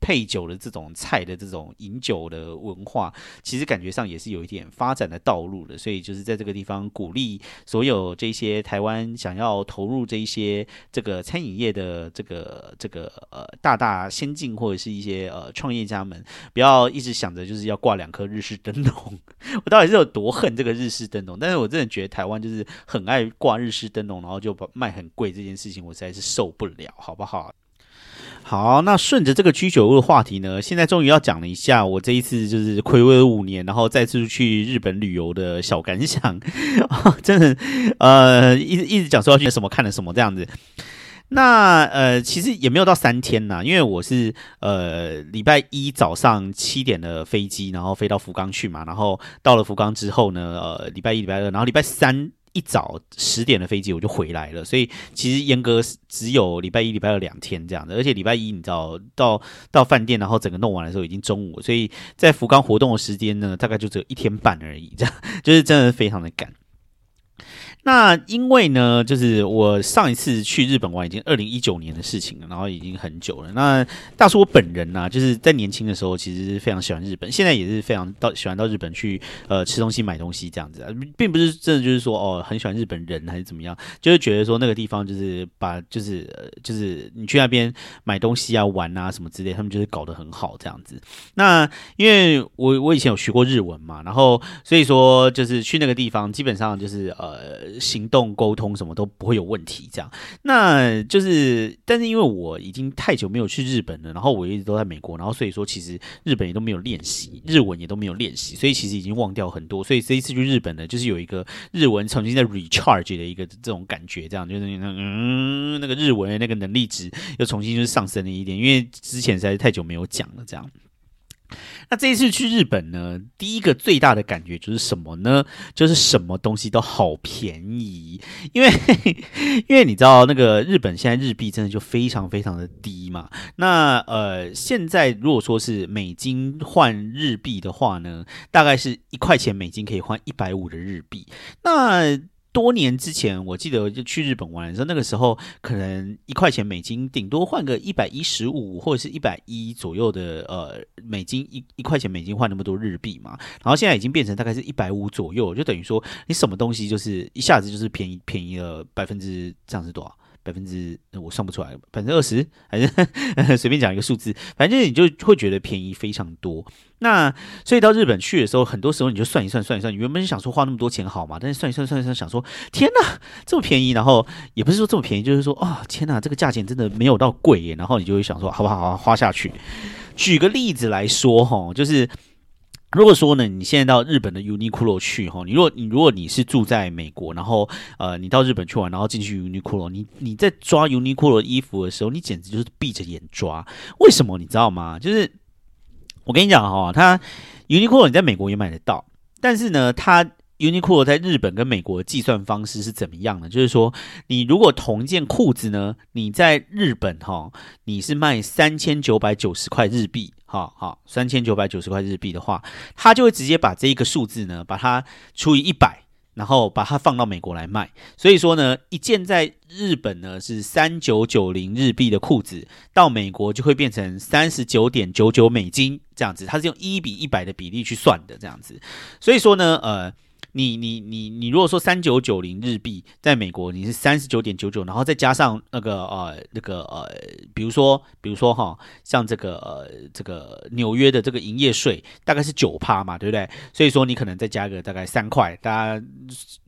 配酒的这种菜的这种饮酒的文化，其实感觉上也是有一点发展的道路的。所以就是在这个地方鼓励所有这些台湾想要投入这一些这个餐饮业的这个这个呃大大先进或者是一些呃创业家们，不要一直想着就是要挂两颗日式灯笼。我到底是有多恨这个日式灯笼？但是我真的觉得台湾就是很爱挂日式灯笼，然后就卖很贵这件事情，我实在是受不了，好不好？好，那顺着这个居酒屋的话题呢，现在终于要讲了一下我这一次就是暌违了五年，然后再次去日本旅游的小感想。真的，呃，一直一直讲说要去什么看了什么这样子。那呃，其实也没有到三天呐，因为我是呃礼拜一早上七点的飞机，然后飞到福冈去嘛，然后到了福冈之后呢，呃礼拜一、礼拜二，然后礼拜三。一早十点的飞机我就回来了，所以其实严格只有礼拜一、礼拜二两天这样的，而且礼拜一你知道到到饭店，然后整个弄完的时候已经中午，所以在福冈活动的时间呢，大概就只有一天半而已，这样就是真的非常的赶。那因为呢，就是我上一次去日本玩已经二零一九年的事情了，然后已经很久了。那大叔我本人呢，就是在年轻的时候其实是非常喜欢日本，现在也是非常到喜欢到日本去呃吃东西、买东西这样子啊，并不是真的就是说哦很喜欢日本人还是怎么样，就是觉得说那个地方就是把就是就是你去那边买东西啊、玩啊什么之类，他们就是搞得很好这样子。那因为我我以前有学过日文嘛，然后所以说就是去那个地方基本上就是呃。行动沟通什么都不会有问题，这样，那就是，但是因为我已经太久没有去日本了，然后我一直都在美国，然后所以说其实日本也都没有练习，日文也都没有练习，所以其实已经忘掉很多，所以这一次去日本呢，就是有一个日文重新在 recharge 的一个这种感觉，这样就是嗯，那个日文的那个能力值又重新就是上升了一点，因为之前实在是太久没有讲了，这样。那这一次去日本呢，第一个最大的感觉就是什么呢？就是什么东西都好便宜，因为 因为你知道那个日本现在日币真的就非常非常的低嘛。那呃，现在如果说是美金换日币的话呢，大概是一块钱美金可以换一百五的日币。那多年之前，我记得就去日本玩的时候，那个时候可能一块钱美金顶多换个一百一十五或者是一百一左右的呃美金一一块钱美金换那么多日币嘛，然后现在已经变成大概是一百五左右，就等于说你什么东西就是一下子就是便宜便宜了百分之这样是多少？百分之我算不出来，百分之二十反正 随便讲一个数字，反正你就会觉得便宜非常多。那所以到日本去的时候，很多时候你就算一算算一算，你原本想说花那么多钱好吗，但是算一算算一算，想说天哪，这么便宜，然后也不是说这么便宜，就是说哦天哪，这个价钱真的没有到贵耶，然后你就会想说好不好好花下去。举个例子来说哈，就是。如果说呢，你现在到日本的 Uniqlo 去哈，你如果你如果你是住在美国，然后呃，你到日本去玩，然后进去 Uniqlo，你你在抓 Uniqlo 衣服的时候，你简直就是闭着眼抓。为什么你知道吗？就是我跟你讲哈，它 Uniqlo 你在美国也买得到，但是呢，它 Uniqlo 在日本跟美国的计算方式是怎么样的？就是说，你如果同一件裤子呢，你在日本哈，你是卖三千九百九十块日币。好好，三千九百九十块日币的话，他就会直接把这一个数字呢，把它除以一百，然后把它放到美国来卖。所以说呢，一件在日本呢是三九九零日币的裤子，到美国就会变成三十九点九九美金这样子。它是用一比一百的比例去算的这样子。所以说呢，呃。你你你你如果说三九九零日币，在美国你是三十九点九九，然后再加上那个呃那个呃，比如说比如说哈，像这个呃这个纽约的这个营业税大概是九趴嘛，对不对？所以说你可能再加个大概三块，大家。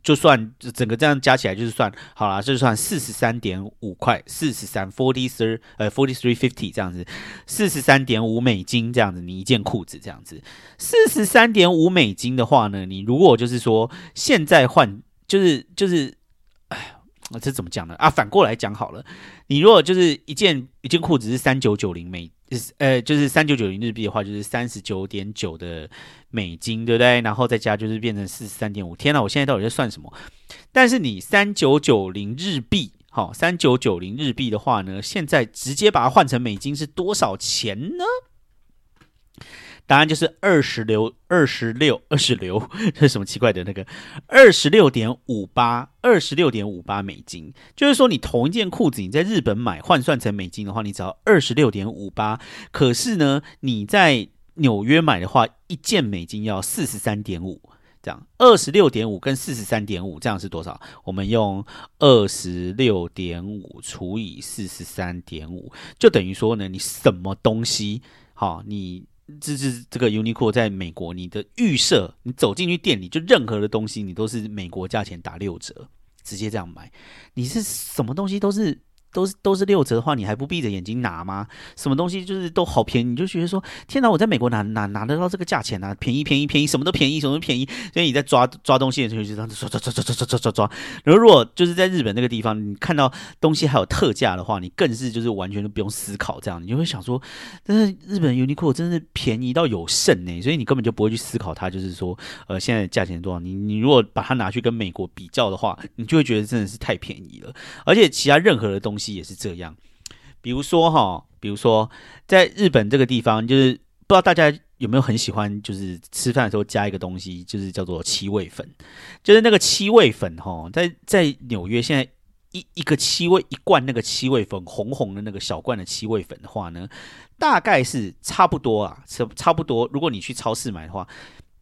就算整个这样加起来，就是算好了，就算四十三点五块，四十三 forty three 呃 forty three fifty 这样子，四十三点五美金这样子，你一件裤子这样子，四十三点五美金的话呢，你如果就是说现在换，就是就是，哎，这怎么讲呢？啊，反过来讲好了，你如果就是一件一件裤子是三九九零美。呃，就是三九九零日币的话，就是三十九点九的美金，对不对？然后再加就是变成四十三点五。天呐，我现在到底在算什么？但是你三九九零日币，好，三九九零日币的话呢，现在直接把它换成美金是多少钱呢？答案就是二十六二十六二十六，这是什么奇怪的那个二十六点五八二十六点五八美金？就是说，你同一件裤子，你在日本买换算成美金的话，你只要二十六点五八。可是呢，你在纽约买的话，一件美金要四十三点五。这样，二十六点五跟四十三点五，这样是多少？我们用二十六点五除以四十三点五，就等于说呢，你什么东西好你。这是这个 Uniqlo 在美国，你的预设，你走进去店里，就任何的东西，你都是美国价钱打六折，直接这样买。你是什么东西都是都是都是六折的话，你还不闭着眼睛拿吗？什么东西就是都好便宜，你就觉得说，天哪，我在美国拿拿拿得到这个价钱啊，便宜便宜便宜，什么都便宜，什么都便宜。所以你在抓抓东西的时候，就这样抓抓抓抓抓抓抓抓抓。然后如果就是在日本那个地方，你看到东西还有特价的话，你更是就是完全都不用思考，这样你就会想说，但是日本 Uniqlo 真是便宜到有剩呢，所以你根本就不会去思考它，就是说，呃，现在价钱多少？你你如果把它拿去跟美国比较的话，你就会觉得真的是太便宜了。而且其他任何的东西也是这样，比如说哈，比如说在日本这个地方，就是不知道大家有没有很喜欢，就是吃饭的时候加一个东西，就是叫做七味粉，就是那个七味粉哈，在在纽约现在一一个七味一罐那个七味粉红红的那个小罐的七味粉的话呢，大概是差不多啊，差差不多，如果你去超市买的话，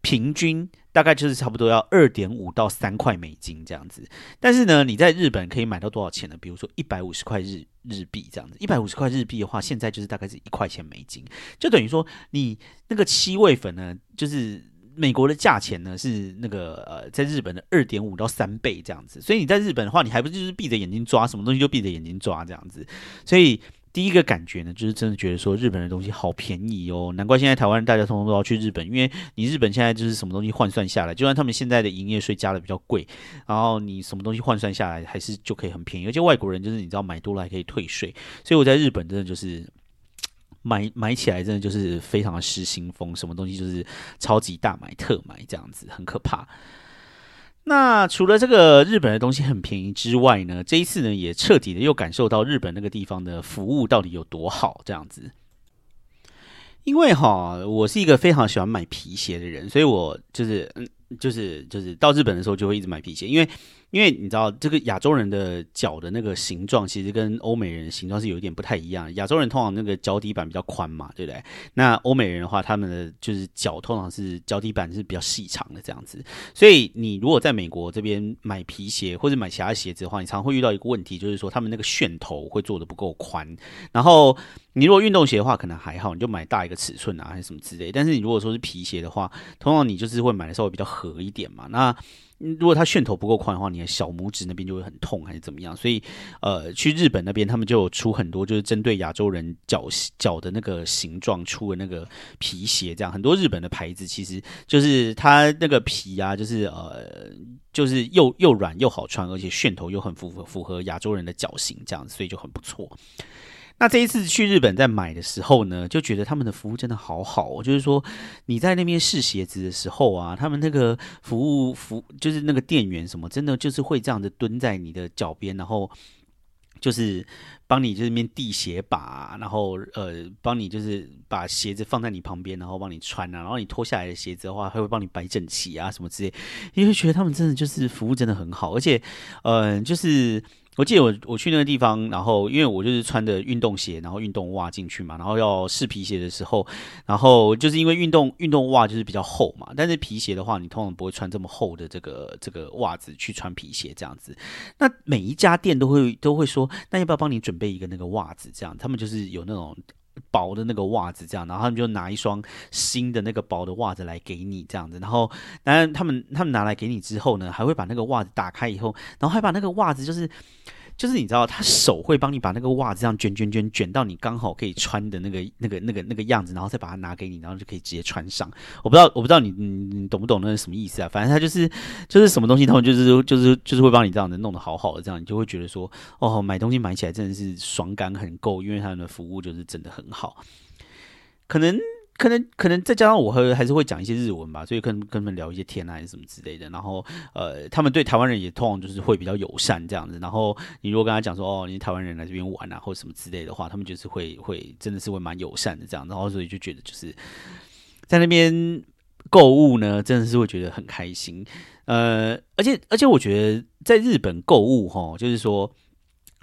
平均。大概就是差不多要二点五到三块美金这样子，但是呢，你在日本可以买到多少钱呢？比如说一百五十块日日币这样子，一百五十块日币的话，现在就是大概是一块钱美金，就等于说你那个七味粉呢，就是美国的价钱呢是那个呃，在日本的二点五到三倍这样子，所以你在日本的话，你还不就是闭着眼睛抓什么东西就闭着眼睛抓这样子，所以。第一个感觉呢，就是真的觉得说日本的东西好便宜哦，难怪现在台湾大家通通都要去日本，因为你日本现在就是什么东西换算下来，就算他们现在的营业税加的比较贵，然后你什么东西换算下来还是就可以很便宜，而且外国人就是你知道买多了还可以退税，所以我在日本真的就是买买起来真的就是非常的失心疯，什么东西就是超级大买特买这样子，很可怕。那除了这个日本的东西很便宜之外呢，这一次呢也彻底的又感受到日本那个地方的服务到底有多好这样子。因为哈，我是一个非常喜欢买皮鞋的人，所以我就是嗯，就是就是到日本的时候就会一直买皮鞋，因为。因为你知道，这个亚洲人的脚的那个形状，其实跟欧美人的形状是有一点不太一样。亚洲人通常那个脚底板比较宽嘛，对不对？那欧美人的话，他们的就是脚通常是脚底板是比较细长的这样子。所以你如果在美国这边买皮鞋或者买其他鞋子的话，你常会遇到一个问题，就是说他们那个楦头会做的不够宽。然后你如果运动鞋的话，可能还好，你就买大一个尺寸啊，还是什么之类。但是你如果说是皮鞋的话，通常你就是会买的稍微比较合一点嘛。那如果它楦头不够宽的话，你的小拇指那边就会很痛，还是怎么样？所以，呃，去日本那边，他们就出很多，就是针对亚洲人脚脚的那个形状出的那个皮鞋，这样很多日本的牌子，其实就是它那个皮啊，就是呃，就是又又软又好穿，而且楦头又很符合符合亚洲人的脚型，这样，所以就很不错。那这一次去日本在买的时候呢，就觉得他们的服务真的好好哦。就是说你在那边试鞋子的时候啊，他们那个服务服就是那个店员什么，真的就是会这样子蹲在你的脚边，然后就是帮你这边递鞋把，然后呃帮你就是把鞋子放在你旁边，然后帮你穿啊，然后你脱下来的鞋子的话，还会帮你摆整齐啊什么之类。你会觉得他们真的就是服务真的很好，而且嗯就是。我记得我我去那个地方，然后因为我就是穿着运动鞋，然后运动袜进去嘛，然后要试皮鞋的时候，然后就是因为运动运动袜就是比较厚嘛，但是皮鞋的话，你通常不会穿这么厚的这个这个袜子去穿皮鞋这样子。那每一家店都会都会说，那要不要帮你准备一个那个袜子？这样他们就是有那种。薄的那个袜子，这样，然后他们就拿一双新的那个薄的袜子来给你，这样子，然后，当然他们他们拿来给你之后呢，还会把那个袜子打开以后，然后还把那个袜子就是。就是你知道，他手会帮你把那个袜子这样卷卷卷卷到你刚好可以穿的那个那个那个那个样子，然后再把它拿给你，然后就可以直接穿上。我不知道，我不知道你你你懂不懂那是什么意思啊？反正他就是就是什么东西，他们就是就是就是会帮你这样子弄得好好的，这样你就会觉得说，哦，买东西买起来真的是爽感很够，因为他们的服务就是真的很好，可能。可能可能再加上我和还是会讲一些日文吧，所以跟跟他们聊一些天啊还是什么之类的。然后呃，他们对台湾人也通常就是会比较友善这样子。然后你如果跟他讲说哦，你台湾人来这边玩啊，或什么之类的话，他们就是会会真的是会蛮友善的这样。然后所以就觉得就是在那边购物呢，真的是会觉得很开心。呃，而且而且我觉得在日本购物哈，就是说。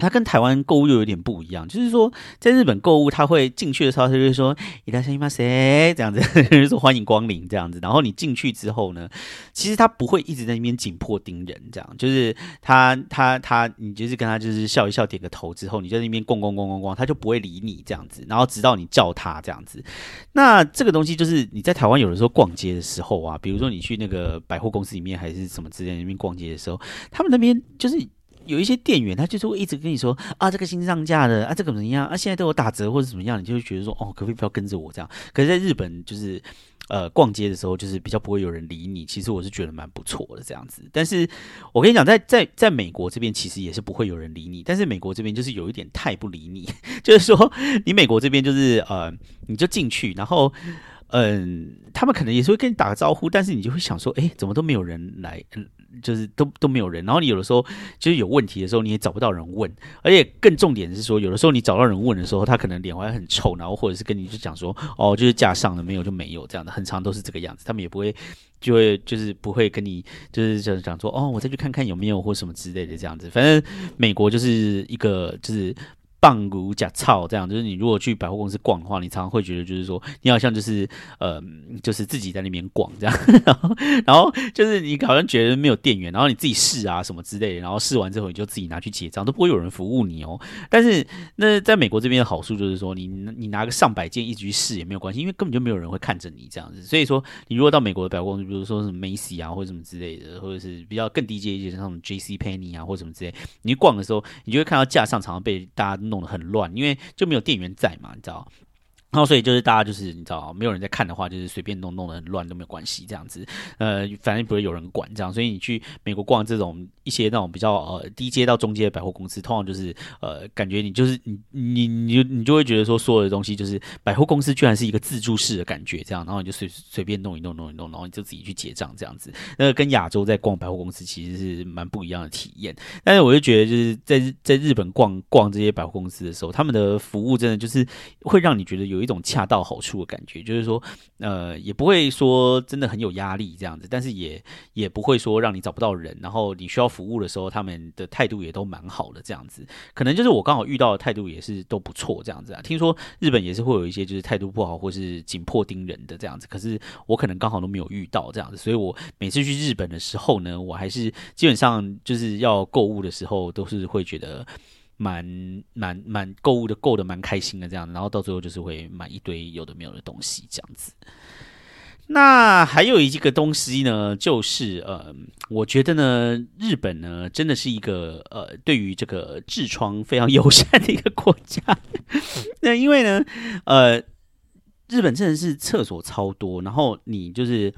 它跟台湾购物又有点不一样，就是说，在日本购物，他会进去的时候，他就会说“伊达山伊马塞”这样子，就是说欢迎光临这样子。然后你进去之后呢，其实他不会一直在那边紧迫盯人，这样，就是他他他，你就是跟他就是笑一笑，点个头之后，你在那边逛逛逛逛逛，他就不会理你这样子。然后直到你叫他这样子，那这个东西就是你在台湾有的时候逛街的时候啊，比如说你去那个百货公司里面还是什么之类那边逛街的时候，他们那边就是。有一些店员他就是会一直跟你说啊，这个新上架的啊，这个怎么样啊，现在都有打折或者怎么样，你就会觉得说哦，可不可以不要跟着我这样？可是在日本就是。呃，逛街的时候就是比较不会有人理你，其实我是觉得蛮不错的这样子。但是我跟你讲，在在在美国这边其实也是不会有人理你，但是美国这边就是有一点太不理你，就是说你美国这边就是呃，你就进去，然后嗯，他们可能也是会跟你打个招呼，但是你就会想说，哎，怎么都没有人来。就是都都没有人，然后你有的时候就是有问题的时候，你也找不到人问，而且更重点是说，有的时候你找到人问的时候，他可能脸还很臭，然后或者是跟你就讲说，哦，就是架上的没有就没有这样的，很长都是这个样子，他们也不会就会就是不会跟你就是讲讲说，哦，我再去看看有没有或什么之类的这样子，反正美国就是一个就是。棒骨假操这样，就是你如果去百货公司逛的话，你常常会觉得就是说，你好像就是呃，就是自己在那边逛这样，然后然后就是你好像觉得没有店员，然后你自己试啊什么之类的，然后试完之后你就自己拿去结账，都不会有人服务你哦。但是那在美国这边的好处就是说，你你拿个上百件一直去试也没有关系，因为根本就没有人会看着你这样子。所以说，你如果到美国的百货公司，比如说是 Macy 啊或者什么之类的，或者是比较更低阶一些，像什么 J C Penny 啊或什么之类，你去逛的时候，你就会看到架上常常被大家。弄得很乱，因为就没有店员在嘛，你知道。然后所以就是大家就是你知道，没有人在看的话，就是随便弄弄得很乱都没有关系，这样子，呃，反正不会有人管这样。所以你去美国逛这种一些那种比较呃低阶到中阶的百货公司，通常就是呃感觉你就是你你你就你就会觉得说所有的东西就是百货公司居然是一个自助式的感觉，这样，然后你就随随便弄一弄弄一弄，然后你就自己去结账这样子。那个跟亚洲在逛百货公司其实是蛮不一样的体验。但是我就觉得就是在在日本逛逛这些百货公司的时候，他们的服务真的就是会让你觉得有。有一种恰到好处的感觉，就是说，呃，也不会说真的很有压力这样子，但是也也不会说让你找不到人，然后你需要服务的时候，他们的态度也都蛮好的这样子。可能就是我刚好遇到的态度也是都不错这样子啊。听说日本也是会有一些就是态度不好或是紧迫盯人的这样子，可是我可能刚好都没有遇到这样子，所以我每次去日本的时候呢，我还是基本上就是要购物的时候都是会觉得。蛮蛮蛮购物的，购的蛮开心的这样，然后到最后就是会买一堆有的没有的东西这样子。那还有一个东西呢，就是呃，我觉得呢，日本呢真的是一个呃，对于这个痔疮非常友善的一个国家。那因为呢，呃，日本真的是厕所超多，然后你就是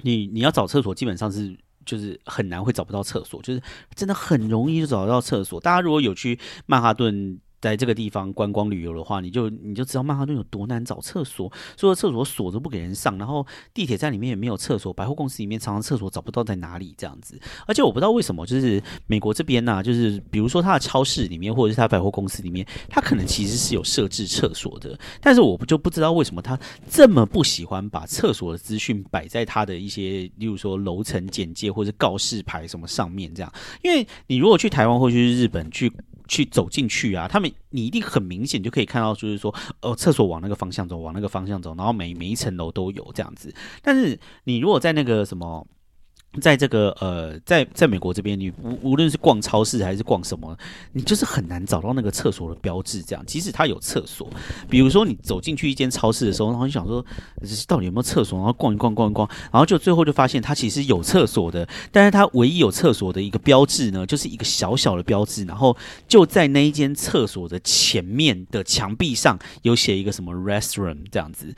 你你要找厕所，基本上是。就是很难会找不到厕所，就是真的很容易就找到厕所。大家如果有去曼哈顿。在这个地方观光旅游的话，你就你就知道曼哈顿有多难找厕所，所有厕所锁着不给人上，然后地铁站里面也没有厕所，百货公司里面常常厕所找不到在哪里这样子。而且我不知道为什么，就是美国这边呢，就是比如说它的超市里面或者是它百货公司里面，它可能其实是有设置厕所的，但是我不就不知道为什么他这么不喜欢把厕所的资讯摆在他的一些，例如说楼层简介或者告示牌什么上面这样。因为你如果去台湾或去日本去。去走进去啊，他们你一定很明显就可以看到，就是说，呃，厕所往那个方向走，往那个方向走，然后每每一层楼都有这样子。但是你如果在那个什么。在这个呃，在在美国这边，你无无论是逛超市还是逛什么，你就是很难找到那个厕所的标志。这样，即使它有厕所，比如说你走进去一间超市的时候，然后你想说到底有没有厕所，然后逛一逛逛一逛，然后就最后就发现它其实有厕所的，但是它唯一有厕所的一个标志呢，就是一个小小的标志，然后就在那一间厕所的前面的墙壁上有写一个什么 restroom 这样子，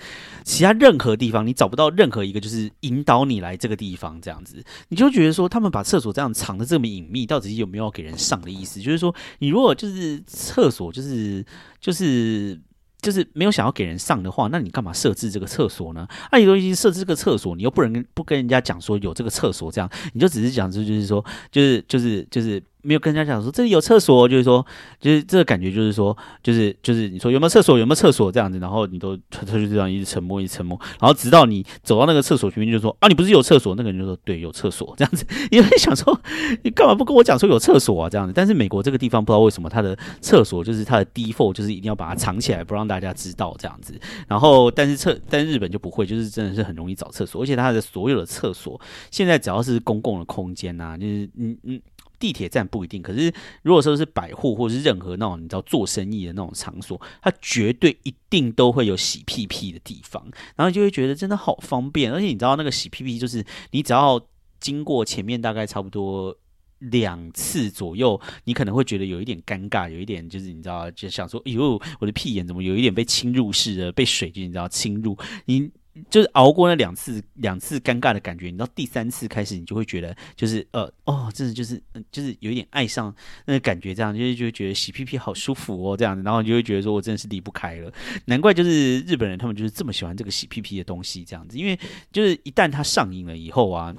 其他任何地方你找不到任何一个就是引导你来这个地方这样子。你就觉得说，他们把厕所这样藏的这么隐秘，到底有没有给人上的意思？就是说，你如果就是厕所，就是就是就是没有想要给人上的话，那你干嘛设置这个厕所呢？那你都已经设置这个厕所，你又不能不跟人家讲说有这个厕所，这样你就只是讲说，就是说，就是就是就是。没有跟人家讲说这里有厕所，就是说，就是这个感觉，就是说，就是就是你说有没有厕所，有没有厕所这样子，然后你都他就这样一直沉默，一直沉默，然后直到你走到那个厕所前面，就说啊，你不是有厕所？那个人就说对，有厕所这样子。你会想说，你干嘛不跟我讲说有厕所啊？这样子。但是美国这个地方不知道为什么，它的厕所就是它的 default 就是一定要把它藏起来，不让大家知道这样子。然后，但是厕但日本就不会，就是真的是很容易找厕所，而且它的所有的厕所现在只要是公共的空间呐，就是嗯嗯。地铁站不一定，可是如果说是百货或是任何那种你知道做生意的那种场所，它绝对一定都会有洗屁屁的地方，然后就会觉得真的好方便。而且你知道那个洗屁屁，就是你只要经过前面大概差不多两次左右，你可能会觉得有一点尴尬，有一点就是你知道，就想说，哎呦，我的屁眼怎么有一点被侵入似的，被水就你知道侵入你。就是熬过那两次两次尴尬的感觉，你到第三次开始，你就会觉得就是呃哦，真的就是就是有一点爱上那个感觉，这样就是就觉得洗屁屁好舒服哦，这样子，然后你就会觉得说我真的是离不开了。难怪就是日本人他们就是这么喜欢这个洗屁屁的东西，这样子，因为就是一旦它上瘾了以后啊，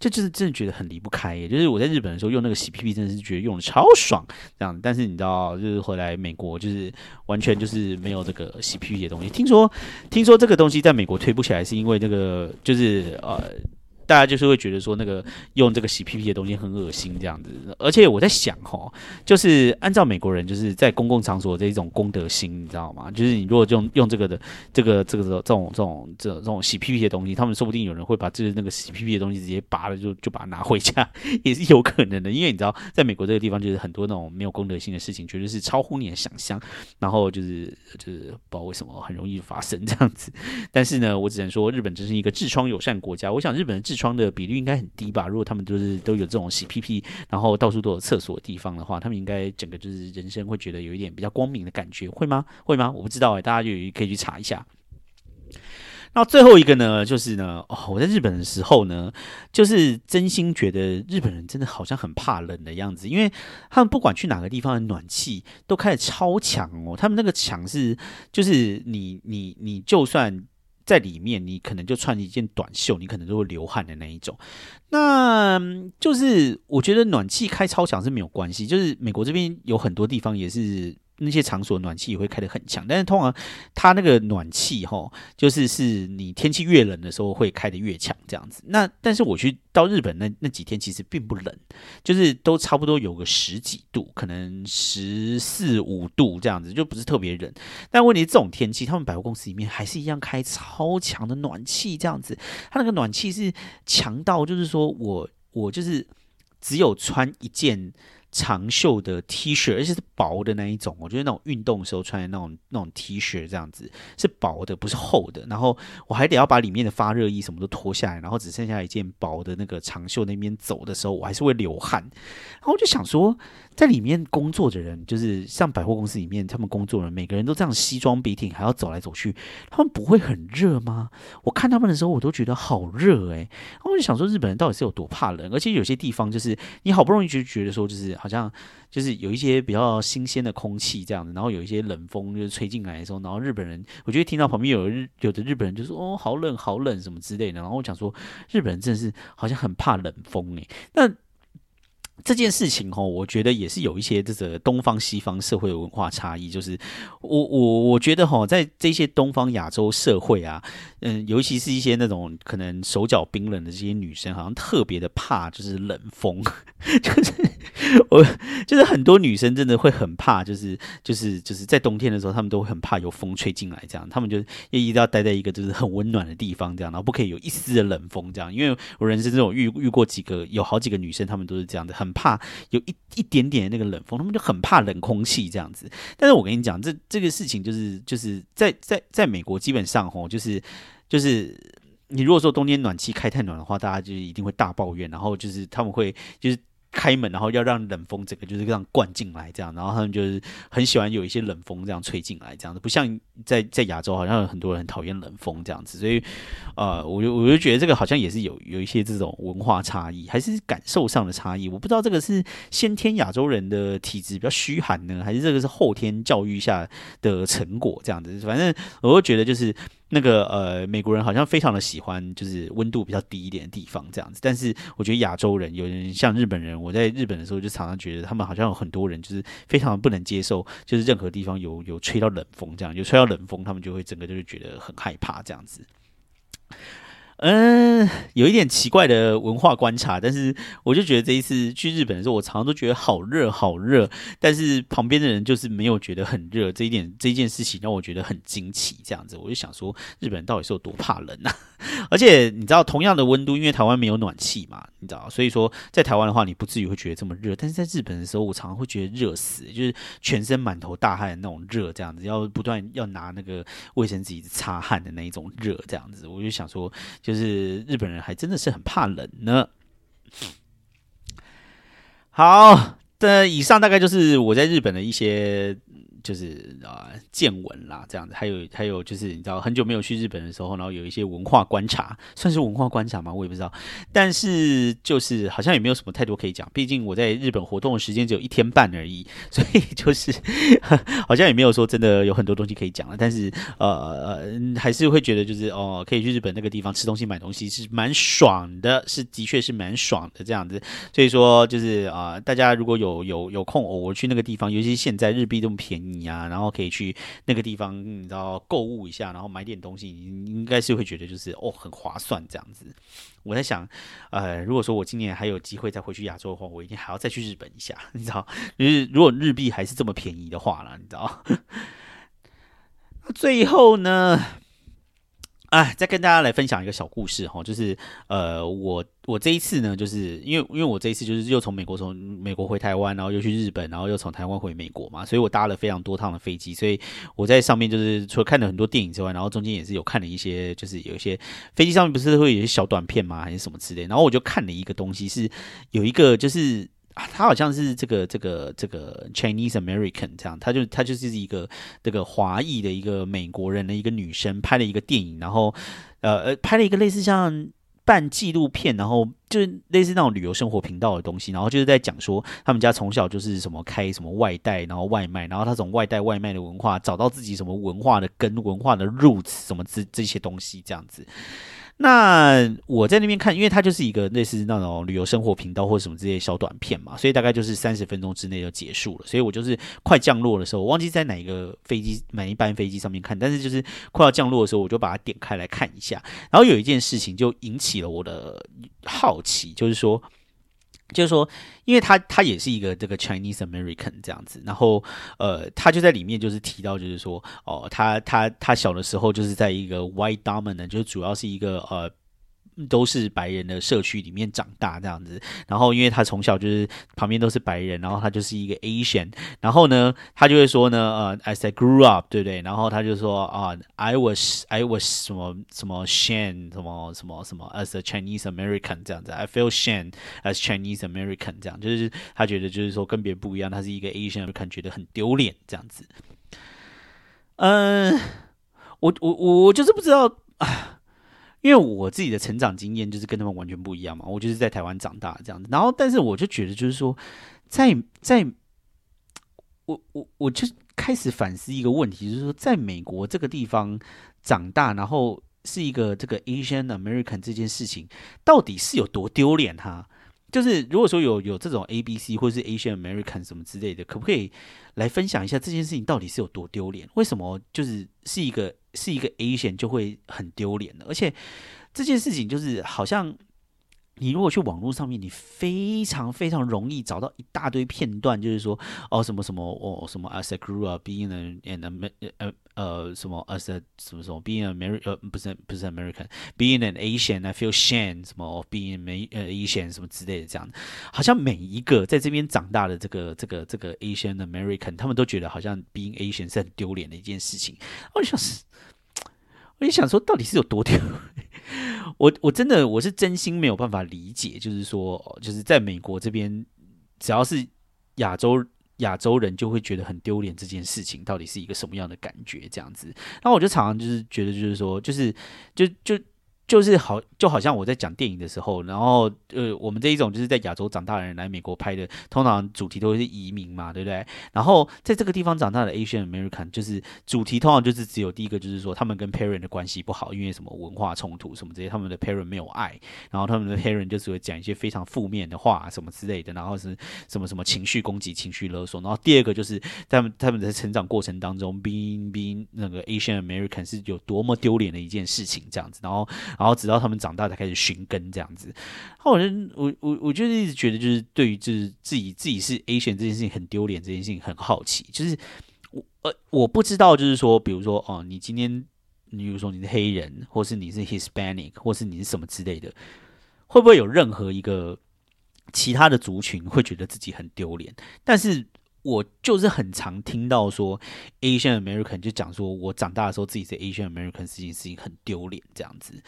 就就是真的觉得很离不开。也就是我在日本的时候用那个洗屁屁，真的是觉得用的超爽，这样。但是你知道，就是回来美国就是完全就是没有这个洗屁屁的东西。听说听说这个东西在美国推。推不起来是因为那个，就是呃。大家就是会觉得说那个用这个洗屁屁的东西很恶心这样子，而且我在想哈，就是按照美国人就是在公共场所这一种公德心，你知道吗？就是你如果用用这个的这个这个这种这种这这种洗屁屁的东西，他们说不定有人会把这那个洗屁屁的东西直接拔了就就把它拿回家，也是有可能的。因为你知道，在美国这个地方就是很多那种没有公德心的事情，绝对是超乎你的想象。然后就是就是不知道为什么很容易发生这样子。但是呢，我只能说日本真是一个痔疮友善国家。我想日本的痔窗的比率应该很低吧？如果他们都是都有这种洗屁屁，然后到处都有厕所的地方的话，他们应该整个就是人生会觉得有一点比较光明的感觉，会吗？会吗？我不知道哎，大家就可以去查一下。那最后一个呢，就是呢，哦，我在日本的时候呢，就是真心觉得日本人真的好像很怕冷的样子，因为他们不管去哪个地方的暖气都开始超强哦，他们那个强是就是你你你就算。在里面，你可能就穿一件短袖，你可能都会流汗的那一种。那就是我觉得暖气开超强是没有关系，就是美国这边有很多地方也是。那些场所暖气也会开得很强，但是通常它那个暖气哈，就是是你天气越冷的时候会开得越强这样子。那但是我去到日本那那几天其实并不冷，就是都差不多有个十几度，可能十四五度这样子，就不是特别冷。但问题这种天气，他们百货公司里面还是一样开超强的暖气这样子，它那个暖气是强到就是说我我就是只有穿一件。长袖的 T 恤，而且是薄的那一种，我觉得那种运动时候穿的那种那种 T 恤这样子是薄的，不是厚的。然后我还得要把里面的发热衣什么都脱下来，然后只剩下一件薄的那个长袖那边走的时候，我还是会流汗。然后我就想说。在里面工作的人，就是像百货公司里面，他们工作人每个人都这样西装笔挺，还要走来走去，他们不会很热吗？我看他们的时候，我都觉得好热诶。然后我就想说，日本人到底是有多怕冷？而且有些地方就是你好不容易就觉得说，就是好像就是有一些比较新鲜的空气这样子，然后有一些冷风就吹进来的时候，然后日本人，我觉得听到旁边有日有的日本人就说哦，好冷好冷什么之类的。然后我想说，日本人真的是好像很怕冷风诶。那。这件事情哦，我觉得也是有一些这个东方西方社会文化差异。就是我我我觉得哈，在这些东方亚洲社会啊，嗯，尤其是一些那种可能手脚冰冷的这些女生，好像特别的怕就是冷风，就是 我就是很多女生真的会很怕，就是就是就是在冬天的时候，她们都会很怕有风吹进来，这样她们就也一定要待在一个就是很温暖的地方，这样然后不可以有一丝的冷风，这样。因为我人生中遇遇过几个，有好几个女生，她们都是这样的，很。怕有一一点点的那个冷风，她们就很怕冷空气这样子。但是我跟你讲，这这个事情就是就是在在在美国基本上吼，就是就是你如果说冬天暖气开太暖的话，大家就一定会大抱怨，然后就是他们会就是。开门，然后要让冷风整个就是这样灌进来，这样，然后他们就是很喜欢有一些冷风这样吹进来，这样子，不像在在亚洲，好像有很多人讨厌冷风这样子，所以，呃，我就我就觉得这个好像也是有有一些这种文化差异，还是感受上的差异，我不知道这个是先天亚洲人的体质比较虚寒呢，还是这个是后天教育下的成果这样子，反正我就觉得就是。那个呃，美国人好像非常的喜欢，就是温度比较低一点的地方这样子。但是我觉得亚洲人，有人像日本人，我在日本的时候就常常觉得他们好像有很多人就是非常不能接受，就是任何地方有有吹到冷风这样，有吹到冷风，他们就会整个就是觉得很害怕这样子。嗯，有一点奇怪的文化观察，但是我就觉得这一次去日本的时候，我常常都觉得好热好热，但是旁边的人就是没有觉得很热，这一点这一件事情让我觉得很惊奇。这样子，我就想说，日本人到底是有多怕冷啊？而且你知道，同样的温度，因为台湾没有暖气嘛，你知道，所以说在台湾的话，你不至于会觉得这么热。但是在日本的时候，我常常会觉得热死，就是全身满头大汗的那种热，这样子要不断要拿那个卫生纸擦汗的那一种热，这样子，我就想说。就是日本人还真的是很怕冷呢。好的，以上大概就是我在日本的一些。就是啊，见闻啦，这样子，还有还有，就是你知道，很久没有去日本的时候，然后有一些文化观察，算是文化观察吗？我也不知道。但是就是好像也没有什么太多可以讲，毕竟我在日本活动的时间只有一天半而已，所以就是 好像也没有说真的有很多东西可以讲了。但是呃，还是会觉得就是哦，可以去日本那个地方吃东西、买东西是蛮爽的，是的确是蛮爽的这样子。所以说就是啊，大家如果有有有空偶尔去那个地方，尤其现在日币这么便宜。呀，然后可以去那个地方，你知道购物一下，然后买点东西，你应该是会觉得就是哦很划算这样子。我在想，呃，如果说我今年还有机会再回去亚洲的话，我一定还要再去日本一下，你知道，就是如果日币还是这么便宜的话啦，你知道。最后呢？哎，再跟大家来分享一个小故事哈，就是呃，我我这一次呢，就是因为因为我这一次就是又从美国从美国回台湾，然后又去日本，然后又从台湾回美国嘛，所以我搭了非常多趟的飞机，所以我在上面就是除了看了很多电影之外，然后中间也是有看了一些，就是有一些飞机上面不是会有一些小短片吗，还是什么之类，然后我就看了一个东西，是有一个就是。他好像是这个这个这个 Chinese American 这样，他就他就是一个这个华裔的一个美国人的一个女生拍了一个电影，然后呃呃拍了一个类似像半纪录片，然后就是类似那种旅游生活频道的东西，然后就是在讲说他们家从小就是什么开什么外带，然后外卖，然后他从外带外卖的文化找到自己什么文化的根、文化的 roots 什么这这些东西这样子。那我在那边看，因为它就是一个类似那种旅游生活频道或者什么这些小短片嘛，所以大概就是三十分钟之内就结束了。所以我就是快降落的时候，我忘记在哪一个飞机、哪一班飞机上面看，但是就是快要降落的时候，我就把它点开来看一下。然后有一件事情就引起了我的好奇，就是说。就是说，因为他他也是一个这个 Chinese American 这样子，然后呃，他就在里面就是提到，就是说哦，他他他小的时候就是在一个 white dominant，就是主要是一个呃。都是白人的社区里面长大这样子，然后因为他从小就是旁边都是白人，然后他就是一个 Asian，然后呢，他就会说呢，呃，as I grew up，对不对？然后他就说啊，I was I was 什么什么 shame，什么什么什么 as a Chinese American 这样子，I feel shame as Chinese American 这样，就是他觉得就是说跟别人不一样，他是一个 Asian American，觉得很丢脸这样子。嗯，我我我我就是不知道啊。因为我自己的成长经验就是跟他们完全不一样嘛，我就是在台湾长大这样子，然后但是我就觉得就是说，在在，我我我就开始反思一个问题，就是说，在美国这个地方长大，然后是一个这个 Asian American 这件事情，到底是有多丢脸哈？就是如果说有有这种 A B C 或是 Asian American 什么之类的，可不可以来分享一下这件事情到底是有多丢脸？为什么就是是一个是一个 Asian 就会很丢脸呢？而且这件事情就是好像。你如果去网络上面，你非常非常容易找到一大堆片段，就是说哦什么什么哦什么 as a grew up being an an 呃呃什么 as a 什么什么 being American 呃不是不是 American being an Asian I feel shame 什么 being 美呃 Asian 什么之类的这样，好像每一个在这边长大的这个这个这个 Asian American，他们都觉得好像 being Asian 是很丢脸的一件事情。我就想，我就想说，到底是有多丢？我我真的我是真心没有办法理解，就是说，就是在美国这边，只要是亚洲亚洲人，就会觉得很丢脸。这件事情到底是一个什么样的感觉？这样子，然后我就常常就是觉得，就是说，就是就就。就是好，就好像我在讲电影的时候，然后呃，我们这一种就是在亚洲长大的人来美国拍的，通常主题都是移民嘛，对不对？然后在这个地方长大的 Asian American，就是主题通常就是只有第一个，就是说他们跟 parent 的关系不好，因为什么文化冲突什么这些，他们的 parent 没有爱，然后他们的 parent 就只会讲一些非常负面的话什么之类的，然后是什么什么情绪攻击、情绪勒索。然后第二个就是他们他们在成长过程当中，being being 那个 Asian American 是有多么丢脸的一件事情，这样子，然后。然后直到他们长大才开始寻根这样子，后我就我我我就是一直觉得就是对于就是自己自己是 A 选这件事情很丢脸，这件事情很好奇，就是我呃我不知道就是说，比如说哦，你今天你，比如说你是黑人，或是你是 Hispanic，或是你是什么之类的，会不会有任何一个其他的族群会觉得自己很丢脸？但是。我就是很常听到说，Asian American 就讲说，我长大的时候自己是 Asian American 这件事情很丢脸这样子。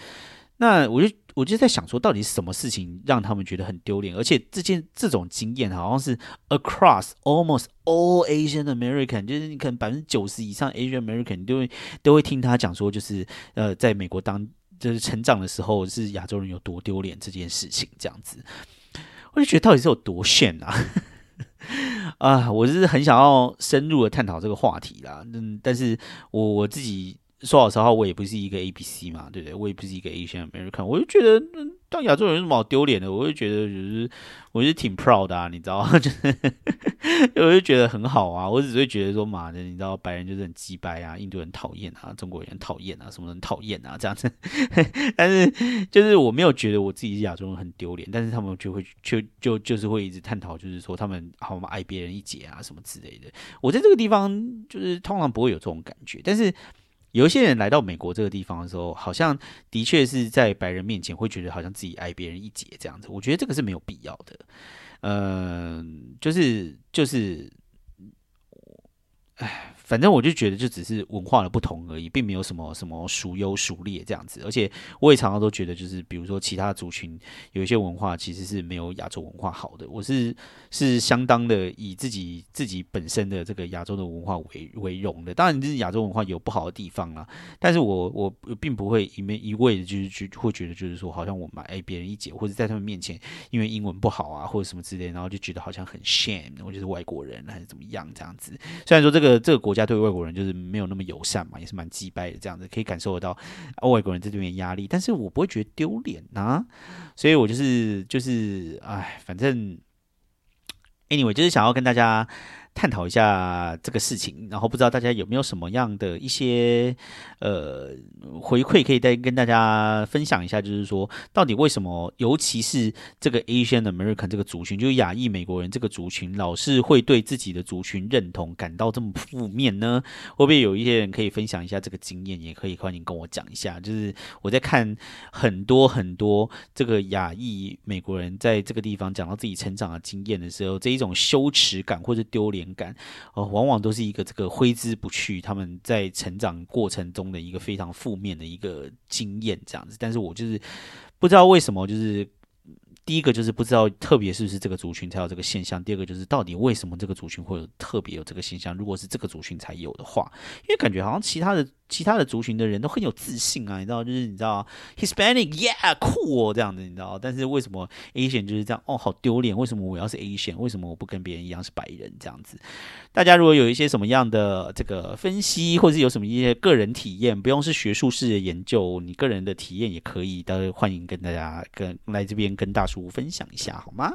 那我就我就在想说，到底什么事情让他们觉得很丢脸？而且这件这种经验好像是 across almost all Asian American，就是你可能百分之九十以上 Asian American 都会都会听他讲说，就是呃，在美国当就是成长的时候，是亚洲人有多丢脸这件事情，这样子，我就觉得到底是有多炫啊！啊，我是很想要深入的探讨这个话题啦，嗯，但是我我自己。说老实话，我也不是一个 A B C 嘛，对不对？我也不是一个 Asian American，我就觉得当亚洲人有什么好丢脸的？我就觉得就是，我就挺 proud 啊，你知道？就是，我就觉得很好啊。我只会觉得说，妈的，你知道，白人就是很鸡掰啊，印度人讨厌啊，中国人讨厌啊，什么人讨厌啊，这样子。但是，就是我没有觉得我自己是亚洲人很丢脸，但是他们就会就就就是会一直探讨，就是说他们好嘛，爱别人一截啊，什么之类的。我在这个地方就是通常不会有这种感觉，但是。有一些人来到美国这个地方的时候，好像的确是在白人面前会觉得好像自己矮别人一截这样子。我觉得这个是没有必要的。嗯，就是就是，唉。反正我就觉得，就只是文化的不同而已，并没有什么什么孰优孰劣这样子。而且我也常常都觉得，就是比如说其他族群有一些文化其实是没有亚洲文化好的。我是是相当的以自己自己本身的这个亚洲的文化为为荣的。当然，就是亚洲文化有不好的地方啊，但是我我并不会一面一味的就是去会觉得就是说，好像我们哎别人一解，或者在他们面前因为英文不好啊或者什么之类，然后就觉得好像很 shame，我就是外国人还是怎么样这样子。虽然说这个这个国家。对外国人就是没有那么友善嘛，也是蛮击败的这样子，可以感受得到外国人在这边压力，但是我不会觉得丢脸啊，所以我就是就是哎，反正 anyway 就是想要跟大家。探讨一下这个事情，然后不知道大家有没有什么样的一些呃回馈，可以再跟大家分享一下。就是说，到底为什么，尤其是这个 Asian American 这个族群，就是亚裔美国人这个族群，老是会对自己的族群认同感到这么负面呢？会不会有一些人可以分享一下这个经验？也可以欢迎跟我讲一下。就是我在看很多很多这个亚裔美国人在这个地方讲到自己成长的经验的时候，这一种羞耻感或者丢脸。感哦，往往都是一个这个挥之不去，他们在成长过程中的一个非常负面的一个经验，这样子。但是我就是不知道为什么，就是第一个就是不知道，特别是不是这个族群才有这个现象；第二个就是到底为什么这个族群会有特别有这个现象？如果是这个族群才有的话，因为感觉好像其他的。其他的族群的人都很有自信啊，你知道，就是你知道，Hispanic，yeah，酷这样子，你知道。但是为什么 Asian 就是这样？哦，好丢脸！为什么我要是 Asian？为什么我不跟别人一样是白人？这样子，大家如果有一些什么样的这个分析，或者是有什么一些个人体验，不用是学术式的研究，你个人的体验也可以，都欢迎跟大家跟来这边跟大叔分享一下，好吗？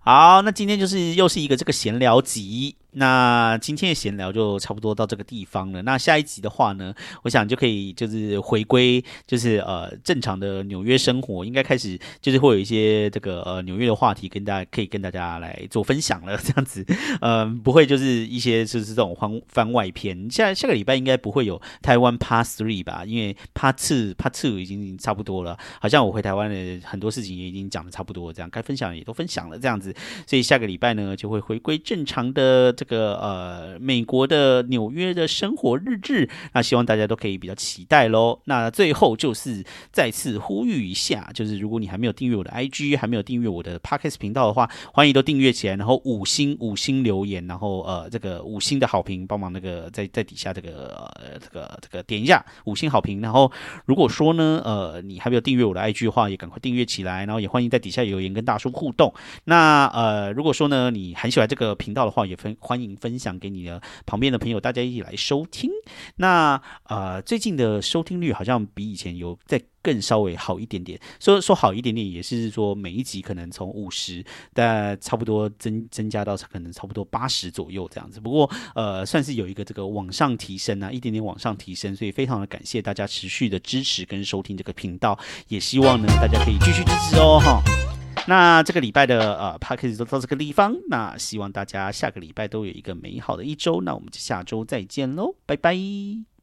好，那今天就是又是一个这个闲聊集。那今天的闲聊就差不多到这个地方了。那下一集的话呢，我想就可以就是回归，就是呃正常的纽约生活，应该开始就是会有一些这个呃纽约的话题跟大家可以跟大家来做分享了。这样子，嗯，不会就是一些就是这种番番外篇。下下个礼拜应该不会有台湾 Part Three 吧？因为 Part Two Part Two 已经差不多了。好像我回台湾的很多事情也已经讲的差不多，这样该分享也都分享了。这样子，所以下个礼拜呢就会回归正常的这。个呃，美国的纽约的生活日志，那希望大家都可以比较期待喽。那最后就是再次呼吁一下，就是如果你还没有订阅我的 IG，还没有订阅我的 Podcast 频道的话，欢迎都订阅起来，然后五星五星留言，然后呃这个五星的好评，帮忙那个在在底下这个呃这个这个点一下五星好评。然后如果说呢呃你还没有订阅我的 IG 的话，也赶快订阅起来，然后也欢迎在底下留言跟大叔互动。那呃如果说呢你很喜欢这个频道的话，也分欢。欢迎分享给你的旁边的朋友，大家一起来收听。那呃，最近的收听率好像比以前有在更稍微好一点点。说说好一点点，也是说每一集可能从五十，但差不多增增加到可能差不多八十左右这样子。不过呃，算是有一个这个往上提升啊，一点点往上提升，所以非常的感谢大家持续的支持跟收听这个频道，也希望呢大家可以继续支持哦哈。那这个礼拜的呃 p a c k a g e 就到这个地方。那希望大家下个礼拜都有一个美好的一周。那我们就下周再见喽，拜拜。